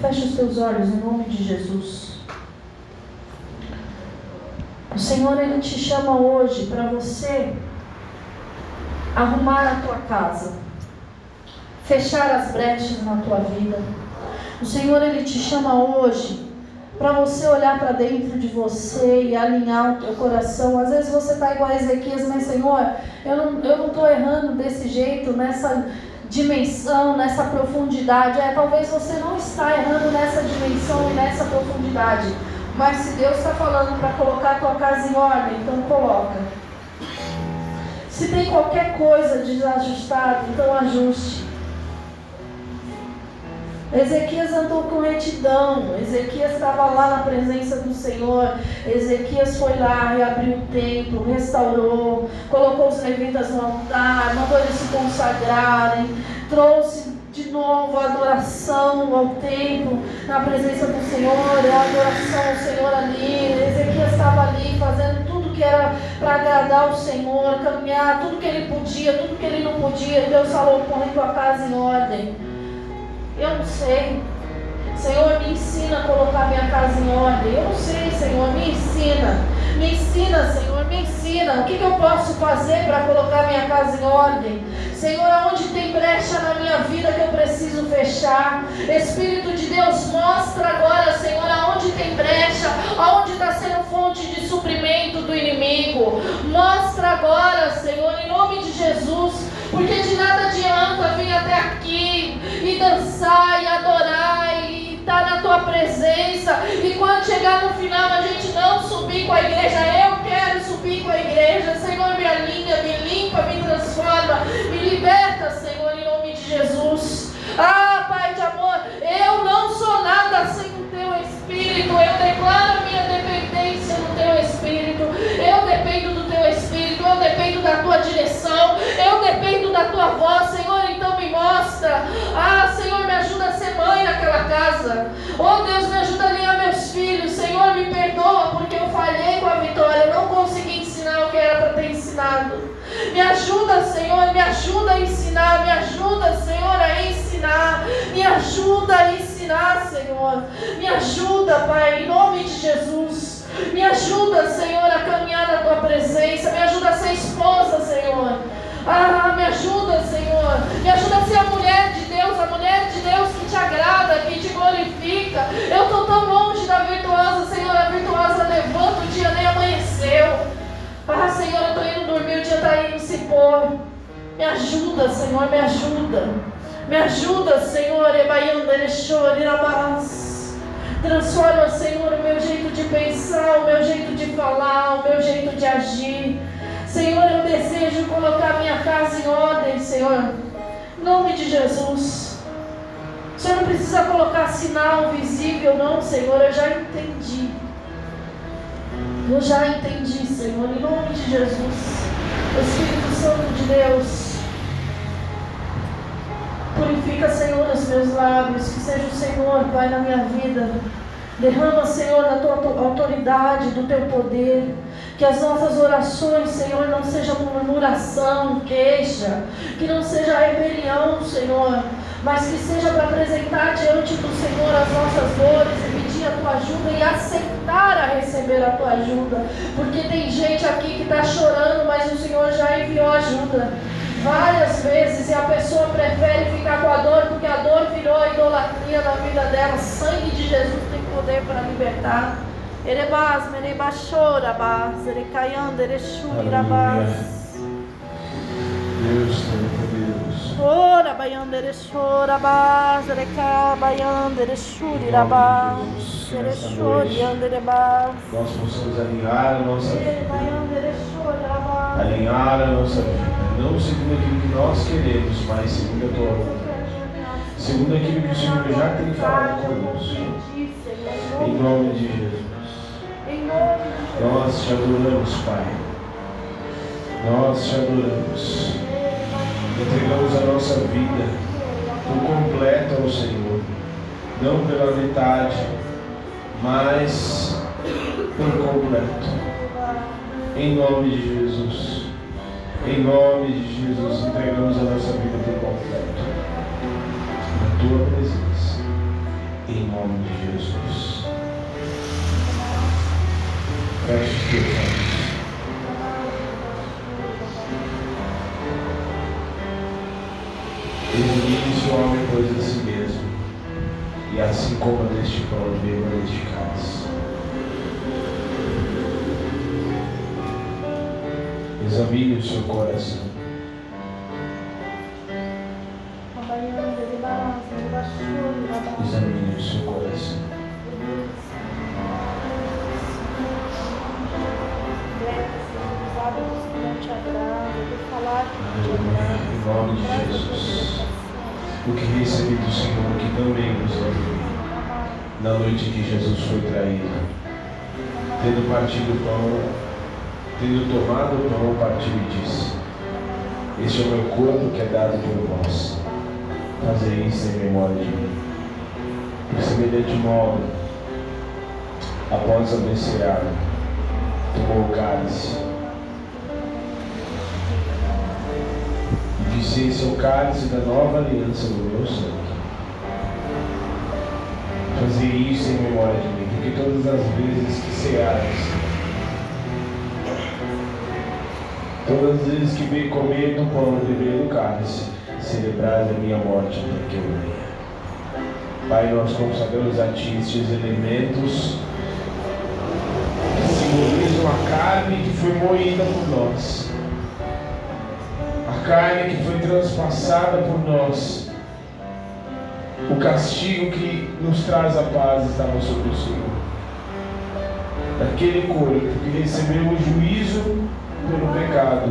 Feche os teus olhos em nome de Jesus. O Senhor ele te chama hoje para você arrumar a tua casa, fechar as brechas na tua vida. O Senhor ele te chama hoje para você olhar para dentro de você e alinhar o teu coração. Às vezes você está igual a Ezequias, mas Senhor, eu não estou errando desse jeito, nessa dimensão, nessa profundidade. É, talvez você não está errando nessa dimensão e nessa profundidade. Mas se Deus está falando para colocar a tua casa em ordem, então coloca. Se tem qualquer coisa desajustada, então ajuste. Ezequias andou com retidão, Ezequias estava lá na presença do Senhor, Ezequias foi lá, reabriu o templo, restaurou, colocou os levitas no altar, mandou eles se consagrarem, trouxe de novo a adoração ao templo, na presença do Senhor, a adoração ao Senhor ali. Ezequias estava ali fazendo tudo que era para agradar o Senhor, caminhar, tudo que ele podia, tudo que ele não podia. Deus falou: põe tua casa em ordem. Eu não sei. Senhor, me ensina a colocar minha casa em ordem. Eu não sei, Senhor, me ensina. Me ensina, Senhor, me ensina. O que, que eu posso fazer para colocar minha casa em ordem? Senhor, aonde tem brecha na minha vida que eu preciso fechar? Espírito de Deus, mostra agora, Senhor, aonde tem brecha, aonde está sendo fonte de suprimento do inimigo. Mostra agora, Senhor, em nome de Jesus porque de nada adianta vir até aqui e dançar e adorar e estar na tua presença. E quando chegar no final a gente não subir com a igreja, eu quero subir com a igreja. Senhor, me alinha, me limpa, me transforma, me liberta, Senhor, em nome de Jesus. Ah, Pai de amor, eu não sou nada sem o teu Espírito. Eu declaro minha dependência no teu Espírito. Eu dependo do. Eu dependo da tua direção. Eu dependo da tua voz, Senhor. Então me mostra. Ah, Senhor, me ajuda a ser mãe naquela casa. Oh, Deus, me ajuda a alinhar meus filhos. Senhor, me perdoa porque eu falhei com a vitória. Eu não consegui ensinar o que era para ter ensinado. Me ajuda, Senhor, me ajuda a ensinar, me ajuda, Senhor, a ensinar, me ajuda a ensinar, Senhor. Me ajuda, Pai, em nome de Jesus. Me ajuda, Senhor, a caminhar na tua presença. Me ajuda a ser esposa, Senhor. Ah, me ajuda, Senhor. Me ajuda a ser a mulher de Deus, a mulher de Deus que te agrada, que te glorifica. Eu estou tão longe da virtuosa, Senhor. A virtuosa levanta, o dia nem amanheceu. Ah, Senhor, eu estou indo dormir, o dia está indo se pôr. Me ajuda, Senhor, me ajuda. Me ajuda, Senhor, Transforma, Senhor, o meu jeito de pensar, o meu jeito de falar, o meu jeito de agir. Senhor, eu desejo colocar minha casa em ordem, Senhor. Em nome de Jesus. O Senhor não precisa colocar sinal visível, não, Senhor. Eu já entendi. Eu já entendi, Senhor, em nome de Jesus. Espírito Santo de Deus, purifica, Senhor, os meus lábios, que seja o Senhor, Pai, na minha vida. Derrama, Senhor, a tua autoridade, do teu poder. Que as nossas orações, Senhor, não sejam murmuração, queixa. Que não seja rebelião, Senhor. Mas que seja para apresentar diante do Senhor as nossas dores e pedir a tua ajuda e aceitar a receber a tua ajuda. Porque tem gente aqui que está chorando, mas o Senhor já enviou ajuda. Várias vezes e a pessoa prefere ficar com a dor porque a dor virou idolatria na vida dela. Sangue de Jesus tem poder para libertar. Erebas, merebachorabas, erecaiando, erechurabas. Deus Todo-Poderoso. Ora, baiandere, chora, bazere, cá, baiandere, churi, rabá. Sere, chori, andere. Nós possamos alinhar a nossa vida. Alinhar a nossa vida. Não segundo aquilo que nós queremos, mas segundo a tua vontade. Segundo aquilo que o Senhor já tem falado conosco. Em nome de Jesus. Em nome de Jesus. Nós te adoramos, Pai. Nós te adoramos. Entregamos a nossa vida por completo ao Senhor. Não pela metade, mas por completo. Em nome de Jesus. Em nome de Jesus, entregamos a nossa vida por completo. Na tua presença. Em nome de Jesus. Feche os teus olhos. Examine-se o homem, pois, si mesmo, e assim coma deste e beba deste. Examine o seu coração. O que recebi do Senhor, que também nos deu na noite que Jesus foi traído. Tendo partido o pão, tendo tomado o pão, partiu e disse: Este é o meu corpo que é dado por vós. Fazei isso em memória de mim. Por semelhante modo, após a ceado, tomou o cálice disse: Esse é o cálice da nova aliança do meu sangue. Fazei isso em memória de mim, porque todas as vezes que ceares, todas as vezes que bem comer do pão e beber do cálice, celebrais a minha morte até que eu venha. Pai, nós consagramos a Ti estes elementos que simbolizam a carne que foi moída por nós, carne que foi transpassada por nós, o castigo que nos traz a paz estava sobre o Senhor. Daquele corpo que recebeu o juízo pelo pecado,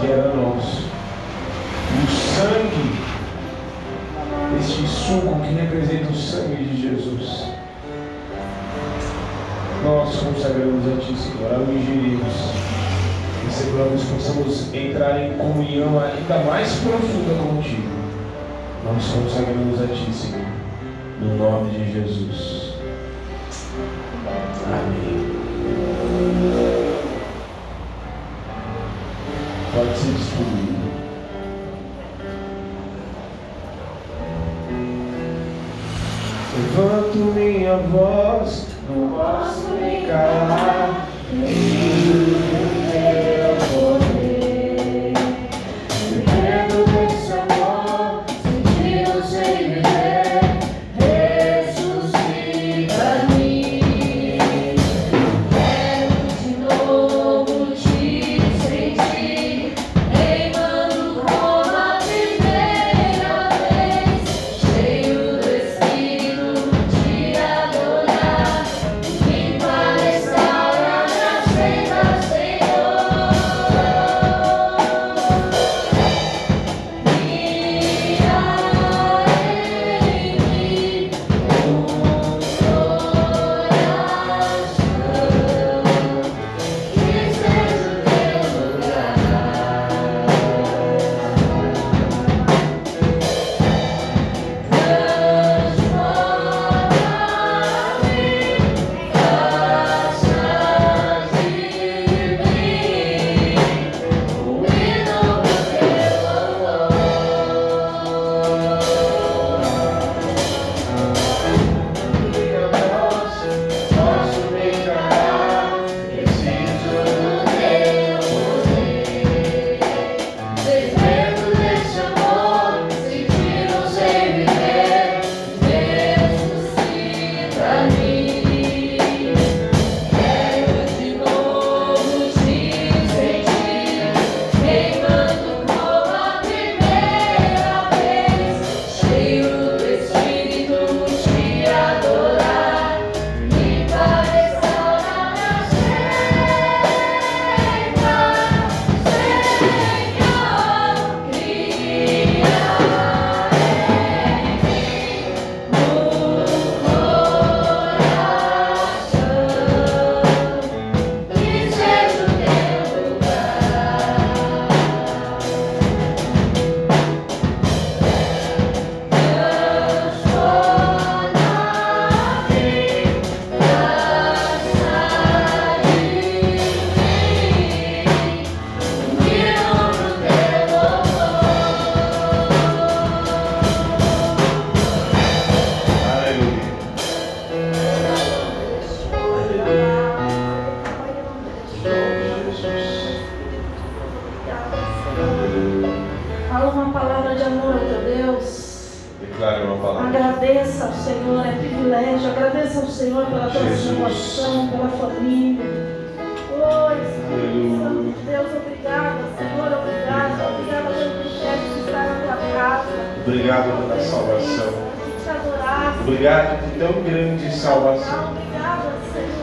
que era nosso. O sangue, este suco que representa o sangue de Jesus. Nós consagramos a Ti, Senhor, ao ingerirmos. Recebamos, possamos entrar em comunhão ainda mais profunda contigo. Nós consagramos a Ti, Senhor, no nome de Jesus. Amém. Pode ser distribuído. Levanto minha voz, não posso me calar. Agradeça ao Senhor pela tua salvação, pela família. Oi, Santo de Deus, obrigada, Senhor, obrigada. Obrigada pelo privilégio de estar na tua casa. Obrigado pela salvação. Obrigado por tão grande salvação.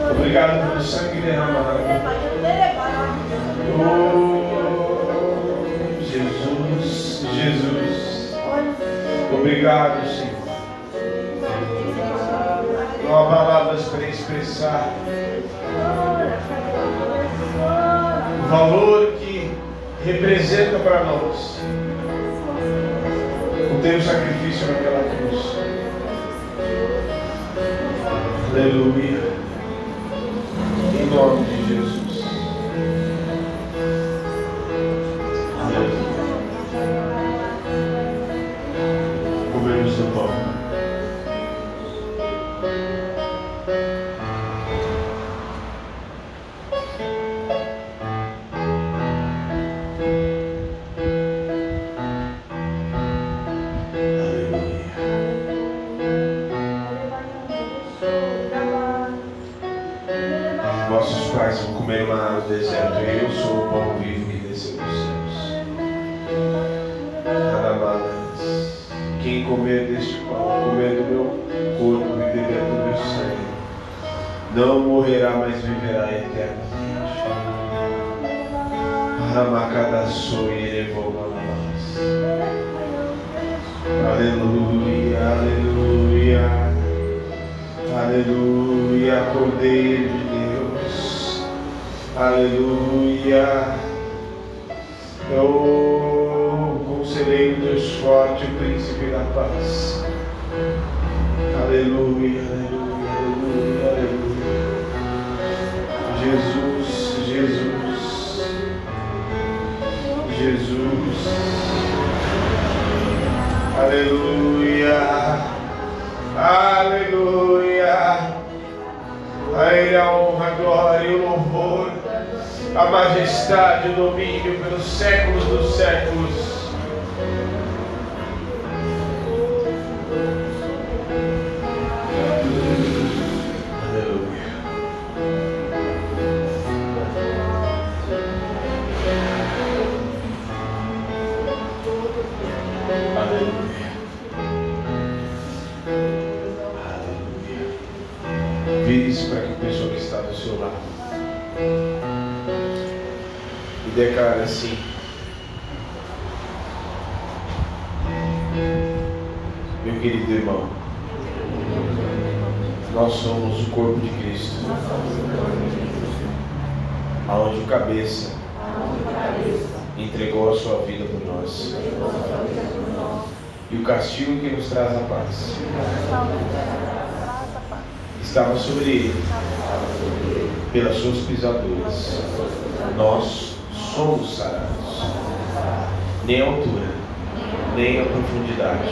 Obrigado pelo sangue derramado. Oh, Jesus, Jesus. Obrigado, Senhor. Expressar o valor que representa para nós o teu sacrifício naquela cruz. Aleluia. Em nome domínio cabeça entregou a sua vida por nós. E o castigo que nos traz a paz estava sobre ele, pelas suas pisaduras. Nós somos sarados. Nem a altura, nem a profundidade,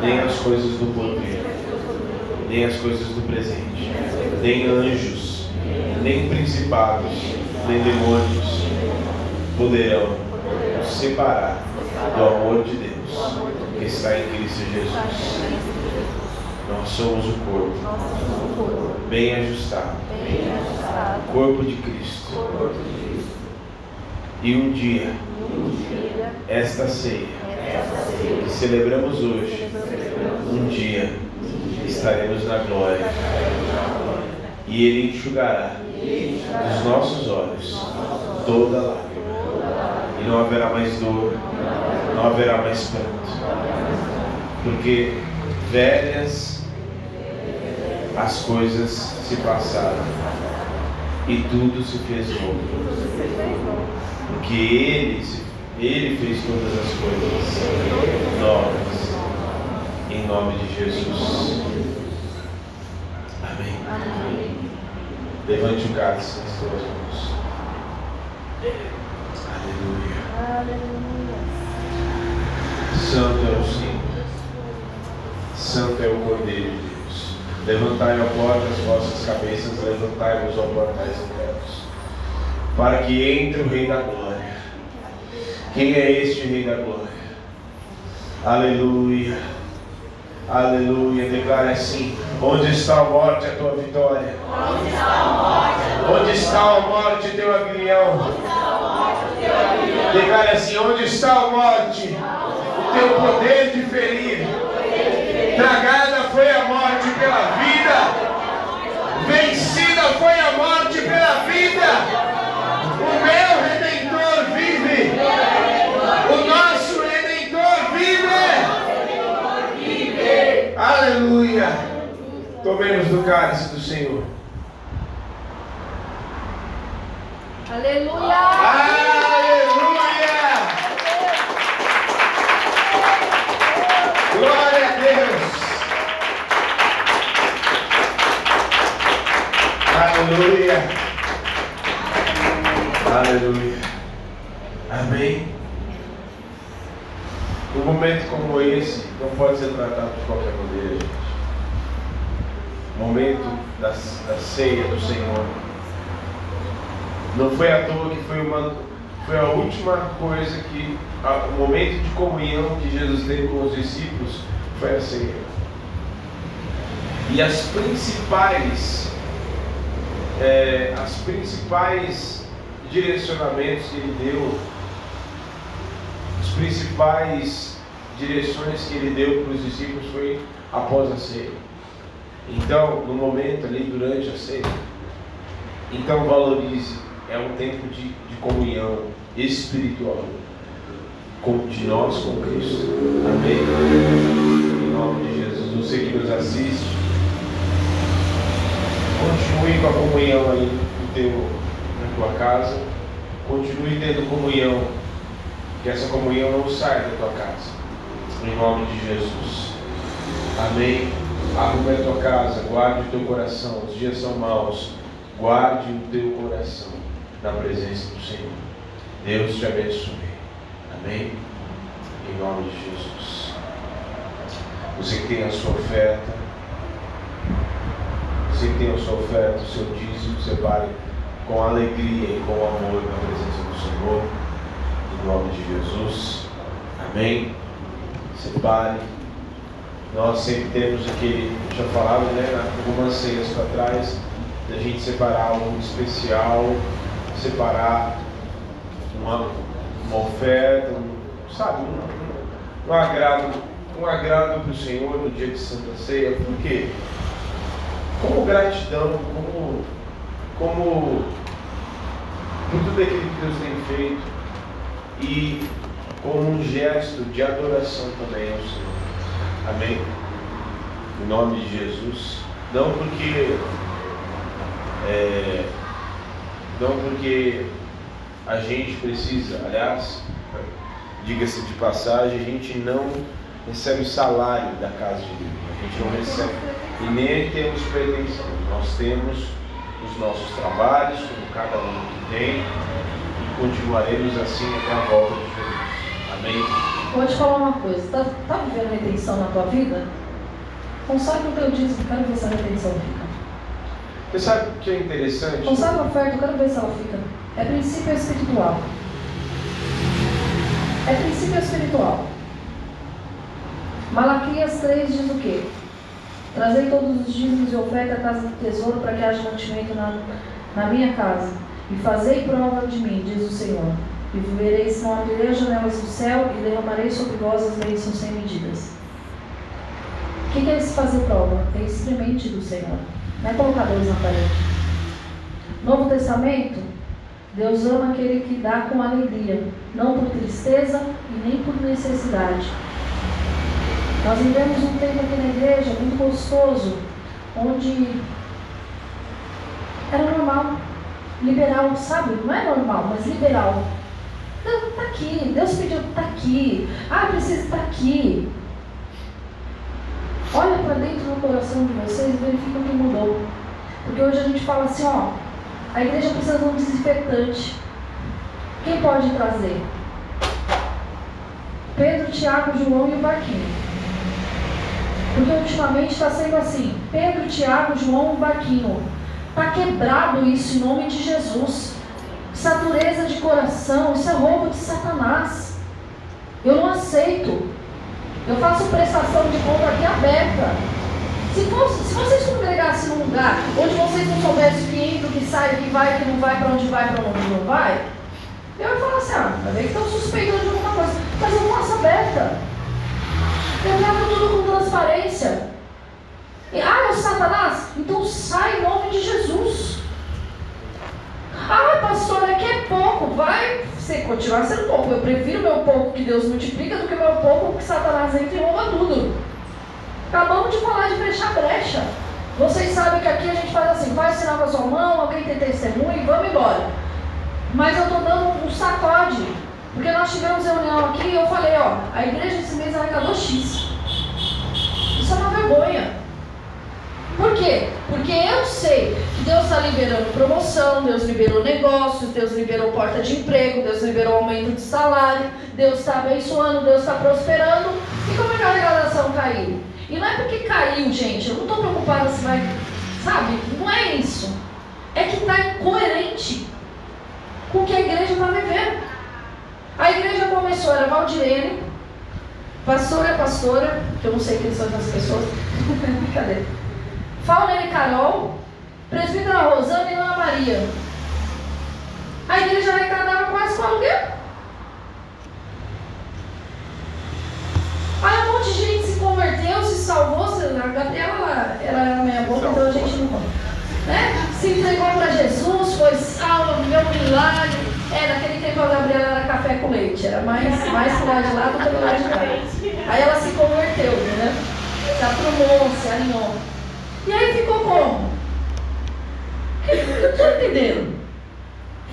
nem as coisas do porvir, nem as coisas do presente, nem anjos, nem principados, nem demônios poderão nos separar do amor de Deus que está em Cristo Jesus. Nós somos o corpo, bem ajustado, o corpo de Cristo. E um dia, esta ceia que celebramos hoje, um dia estaremos na glória. E Ele enxugará dos nossos olhos toda lágrima. E não haverá mais dor, não haverá mais pranto. Porque velhas as coisas se passaram e tudo se fez novo. Porque Ele, Ele fez todas as coisas novas. Em nome de Jesus. Amém. Levante o cálice nas suas mãos. Aleluia. Santo é o Senhor. Santo é o Cordeiro de Deus. Levantai, ó as vossas cabeças, levantai-vos, ó portais internos, para que entre o Rei da Glória. Quem é este Rei da Glória? Aleluia. Aleluia. Declare assim: Onde está a morte, a tua vitória? Onde está a morte, teu aguilhão? Declare assim: Onde está a morte? O teu poder de ferir. Tragada foi a morte pela vida. Vencida foi a morte pela vida. O meu redentor vive. O nosso redentor vive. Aleluia. Tomemos do cálice do Senhor. Aleluia! Aleluia! Glória a Deus! Aleluia! Aleluia! Amém? Um momento como esse não pode ser tratado de qualquer maneira, gente. Momento da, da ceia do Senhor. Não foi à toa que foi, uma, foi a última coisa que, a, o momento de comunhão que Jesus teve com os discípulos foi a ceia. E as principais, é, as principais direcionamentos que ele deu, principais direções que ele deu para os discípulos foi após a ceia. Então, no momento ali, durante a ceia, então valorize é um tempo de, de comunhão espiritual com, de nós com Cristo. Amém? Em nome de Jesus. Você que nos assiste, continue com a comunhão aí no teu, na tua casa. Continue tendo comunhão. Que essa comunhão não saia da tua casa. Em nome de Jesus. Amém. Arrume a tua casa, guarde o teu coração. Os dias são maus. Guarde o teu coração na presença do Senhor. Deus te abençoe. Amém? Em nome de Jesus. Você que tem a sua oferta, você que tem a sua oferta, o seu dízimo, separe com alegria e com amor na presença do Senhor. Em nome de Jesus. Amém? Separe. Nós sempre temos aquele, já falava, né, algumas ceias para trás, da gente separar algo especial separar uma, uma oferta, um, sabe, um, um, agrado, um agrado para o Senhor no dia de Santa Ceia, porque como gratidão, como, como por tudo aquilo que Deus tem feito e como um gesto de adoração também ao Senhor. Amém? Em nome de Jesus. Não porque é, não porque a gente precisa, aliás, diga-se de passagem, a gente não recebe salário da casa de Deus. A gente não recebe e nem temos pretensão. Nós temos os nossos trabalhos, como cada um que tem, continuaremos assim até a volta de Jesus. Amém? Vou te falar uma coisa, está tá vivendo retenção na tua vida? Consagre o teu dízimo, quero ver se a retenção fica. Você sabe o que é interessante? Consagre a oferta, quero ver se ela fica. É princípio espiritual. É princípio espiritual. Malaquias 3 diz o quê? Trazei todos os dízimos e oferta à casa do tesouro para que haja mantimento na, na minha casa. E fazei prova de mim, diz o Senhor. E vivereis, não abrirei as janelas do céu e derramarei sobre vós as bênçãos sem medidas. O que, é esse fazer prova? É experimente do Senhor. Não é colocar Deus na parede. Novo Testamento, Deus ama aquele que dá com alegria, não por tristeza e nem por necessidade. Nós vivemos um tempo aqui na igreja muito gostoso, onde era normal, liberal, sabe? Não é normal, mas liberal. Não, está aqui, Deus pediu, está aqui. Ah, precisa tá aqui. Olha para dentro do coração de vocês e verifica o que mudou. Porque hoje a gente fala assim, ó, a igreja precisa de um desinfetante. Quem pode trazer? Pedro, Tiago, João e o barquinho. Porque ultimamente está sendo assim, Pedro, Tiago, João e o barquinho. Está quebrado isso em nome de Jesus. Essa dureza de coração, isso é roubo de Satanás. Eu não aceito. Eu faço prestação de conta aqui aberta. Se, fosse, se vocês congregassem num lugar onde vocês não soubessem o que entra, o que sai, o que vai, o que não vai, para onde vai, para onde não vai, eu ia falar assim, ah, vai ver que estão suspeitando de alguma coisa. Mas eu faço aberta. Eu levo tudo com transparência. E, ah, é o Satanás? Então sai em nome de Jesus. Ah, pastor, aqui é pouco. Vai ser, continuar sendo pouco. Eu prefiro meu pouco que Deus multiplica do que meu pouco que Satanás entra e rouba tudo. Acabamos de falar de fechar brecha. Vocês sabem que aqui a gente faz assim, faz sinal com a sua mão, alguém tem testemunho e vamos embora. Mas eu estou dando um sacode. Porque nós tivemos reunião aqui e eu falei, ó, a igreja esse mês arrecadou X. Isso é uma vergonha. Por quê? Porque eu sei que Deus está liberando promoção, Deus liberou negócios, Deus liberou porta de emprego, Deus liberou aumento de salário, Deus está abençoando, Deus está prosperando. E como é que a arrecadação caiu? E não é porque caiu, gente, eu não estou preocupada se vai. Sabe? Não é isso. É que está incoerente com o que a igreja está vivendo. A igreja começou, era Valdirene, pastora pastora, que eu não sei quem são essas pessoas, <laughs> brincadeira. Faunel e Carol, presbítera Rosana e Ana Maria. A igreja arrecadava quase com aluguel. Aí um monte de gente se converteu, se salvou. A Gabriela ela era meia boca, então a gente não né? Se entregou para Jesus, foi salvo, meu milagre. É, naquele tempo a Gabriela era café com leite, era mais, mais de lá do que lado de cá. Aí ela se converteu, né? Se aprumou, se alinhou. E aí ficou como? Não estou entendendo.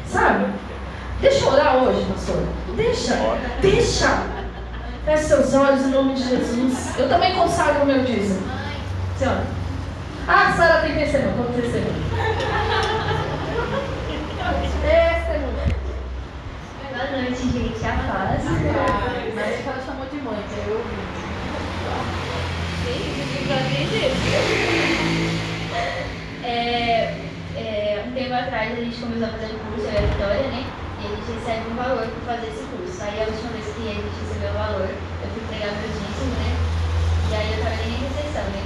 Sabe? Deixa eu orar hoje, pastor. Deixa, deixa. Feche seus olhos em nome de Jesus. Eu também consagro o meu dízimo. Senhora. Ah, Sara tem testemunho. Vamos testemunho. Testemunho. Boa noite, gente. A paz. Mas ela chamou de mãe, que eu ouvi. É, é, um tempo atrás a gente começou a fazer o curso, eu e a Vitória, né? E a gente recebe um valor para fazer esse curso. Aí a última vez que a gente recebeu o valor, eu fui entregar meu dízimo, né? E aí eu tava nem em recepção, né?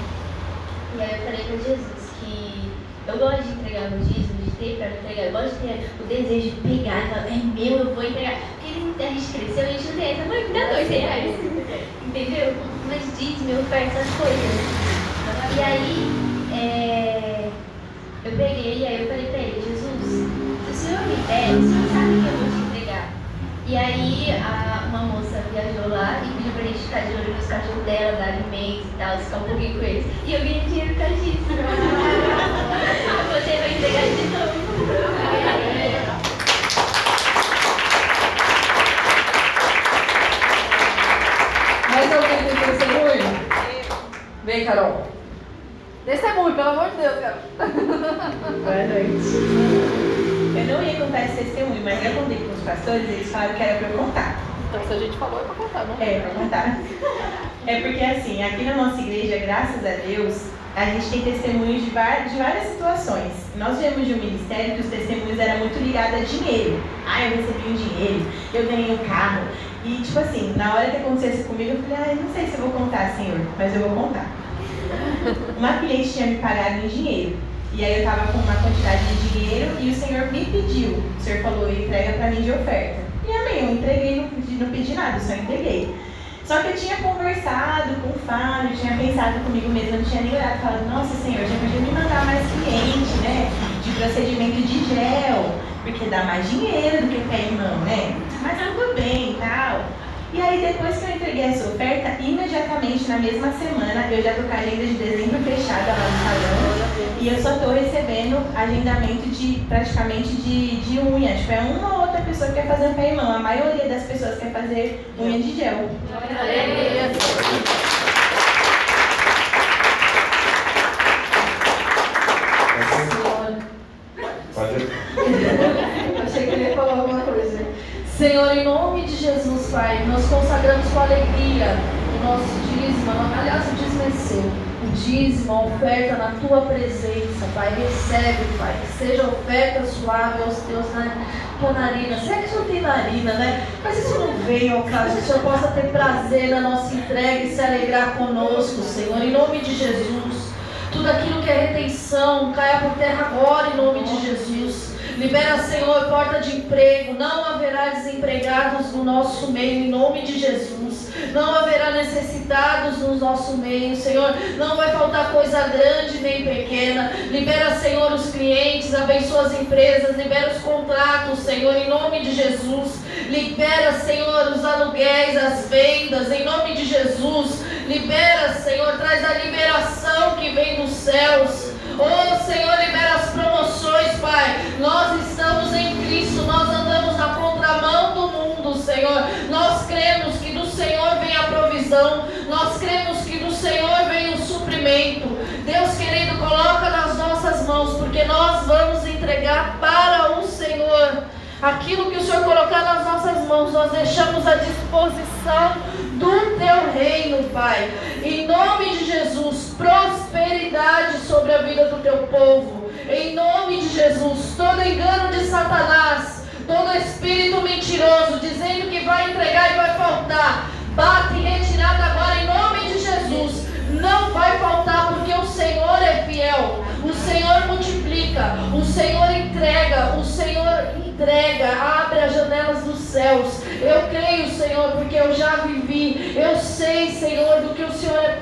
E aí eu falei para Jesus que eu gosto de entregar meu dízimo, de ter para entregar, eu gosto de ter o desejo de pegar e falar, é meu, eu vou entregar. Porque a gente cresceu, a gente não tem essa, mãe, me dá dois reais. <laughs> Entendeu? Mas dízimo, oferta, essas coisas. E aí, é, eu peguei e aí eu falei pra ele, Jesus, se o senhor me der, o senhor sabe que eu vou te entregar. E aí a, uma moça viajou lá e pediu pra gente ficar de olho nos cachorros dela, dar alimento e tal, ficar um pouquinho com eles. E eu ganhei dinheiro causa disso. <laughs> Você vai entregar de novo. Mais alguém tem testemunho? Vem, Carol. Testemunho, pelo amor de Deus, Carol. Boa noite. Eu não ia contar esse testemunho, mas eu contei com os pastores e eles falaram que era para eu contar. Então, se a gente falou, é pra contar, não? É, para contar. É porque assim, aqui na nossa igreja, graças a Deus, a gente tem testemunhos de várias, de várias situações. Nós viemos de um ministério que os testemunhos eram muito ligados a dinheiro. Ah, eu recebi um dinheiro, eu ganhei um carro. E tipo assim, na hora que acontecesse comigo, eu falei, ah, não sei se eu vou contar, senhor, mas eu vou contar. Uma cliente tinha me pagado em dinheiro. E aí eu tava com uma quantidade de dinheiro e o senhor me pediu. O senhor falou, entrega pra mim de oferta. E amém, eu entreguei, não pedi, não pedi nada, só entreguei. Só que eu tinha conversado com o Fábio, tinha pensado comigo mesma, não tinha nem olhado, falado, nossa senhor, já podia me mandar mais cliente, né? De procedimento de gel, porque dá mais dinheiro do que pé em mão, né? Mas tudo bem e tal. E aí depois que eu entreguei essa oferta, imediatamente na mesma semana eu já tô com a agenda de dezembro fechada lá no salão. E eu só tô recebendo agendamento de praticamente de, de unha. Tipo, é uma ou outra pessoa que quer fazer pé em mão. A maioria das pessoas quer fazer unha de gel. Achei que ele ia falar alguma coisa. Senhor, em nome de Jesus, Pai, nós consagramos com alegria o nosso dízimo, aliás, o dízimo é seu. O dízimo, a oferta na tua presença, Pai. Recebe, Pai. Que seja oferta suave aos teus tua narina. Será que o Senhor tem narina, né? Mas isso não veio ao caso. Que o Senhor possa ter prazer na nossa entrega e se alegrar conosco, Senhor. Em nome de Jesus. Tudo aquilo que é retenção, caia por terra agora, em nome de Jesus. Libera, Senhor, porta de emprego. Não haverá desempregados no nosso meio, em nome de Jesus. Não haverá necessitados no nosso meio, Senhor. Não vai faltar coisa grande nem pequena. Libera, Senhor, os clientes. Abençoa as empresas. Libera os contratos, Senhor, em nome de Jesus. Libera, Senhor, os aluguéis, as vendas, em nome de Jesus. Libera, Senhor, traz a liberação que vem dos céus. Oh Senhor, libera as promoções, Pai. Nós estamos em Cristo, nós andamos na contramão do mundo, Senhor. Nós cremos que do Senhor vem a provisão, nós cremos que do Senhor vem o suprimento. Deus querido, coloca nas nossas mãos, porque nós vamos entregar para o Senhor. Aquilo que o Senhor colocar nas nossas mãos, nós deixamos à disposição do teu reino, Pai. Em nome de Jesus, sobre a vida do teu povo. Em nome de Jesus, todo engano de Satanás, todo espírito mentiroso dizendo que vai entregar e vai faltar, bate retirada agora em nome de Jesus. Não vai faltar porque o Senhor é fiel. O Senhor multiplica, o Senhor entrega, o Senhor entrega, abre as janelas dos céus. Eu creio, Senhor, porque eu já vivi. Eu sei, Senhor, do que o Senhor é.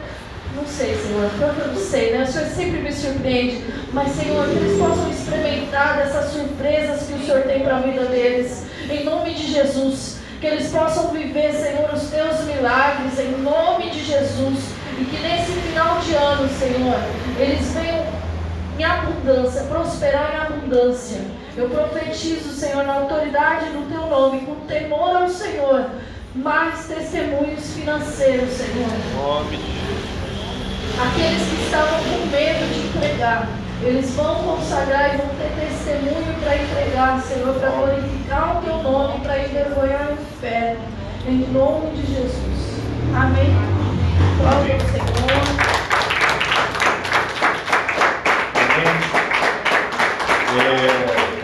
Não sei, Senhor, eu não sei, né? O Senhor sempre me surpreende. Mas, Senhor, que eles possam experimentar dessas surpresas que o Senhor tem para a vida deles. Em nome de Jesus. Que eles possam viver, Senhor, os teus milagres. Em nome de Jesus. E que nesse final de ano, Senhor, eles venham em abundância, prosperar em abundância. Eu profetizo, Senhor, na autoridade do teu nome, com temor ao Senhor, mais testemunhos financeiros, Senhor. Nome de Jesus. Aqueles que estavam com medo de entregar, eles vão consagrar e vão ter testemunho para entregar, Senhor, para glorificar o teu nome, para envergonhar o inferno. Em nome de Jesus. Amém. Glória ao Senhor. Amém. É, aleluia.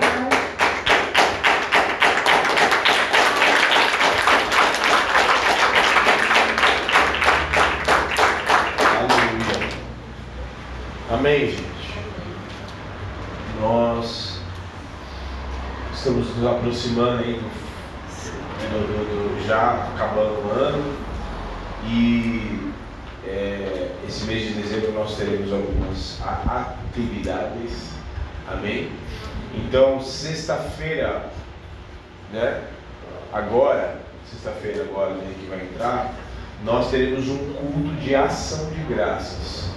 Amém, gente. Nós estamos aproximando aí do, do- do- já acabando o ano e é, esse mês de dezembro nós teremos algumas atividades. Amém? Então, sexta-feira, né? Agora, sexta-feira agora né, que vai entrar, nós teremos um culto de ação de graças.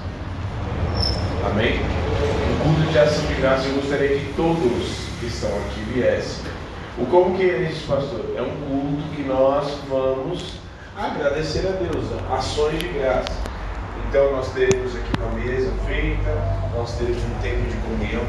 Amém? Um culto de ação de graças. Eu gostaria que todos que estão aqui viessem. O como que é isso, pastor? É um culto que nós vamos agradecer a Deus, ações de graça. Então nós teremos aqui uma mesa feita, nós teremos um tempo de comunhão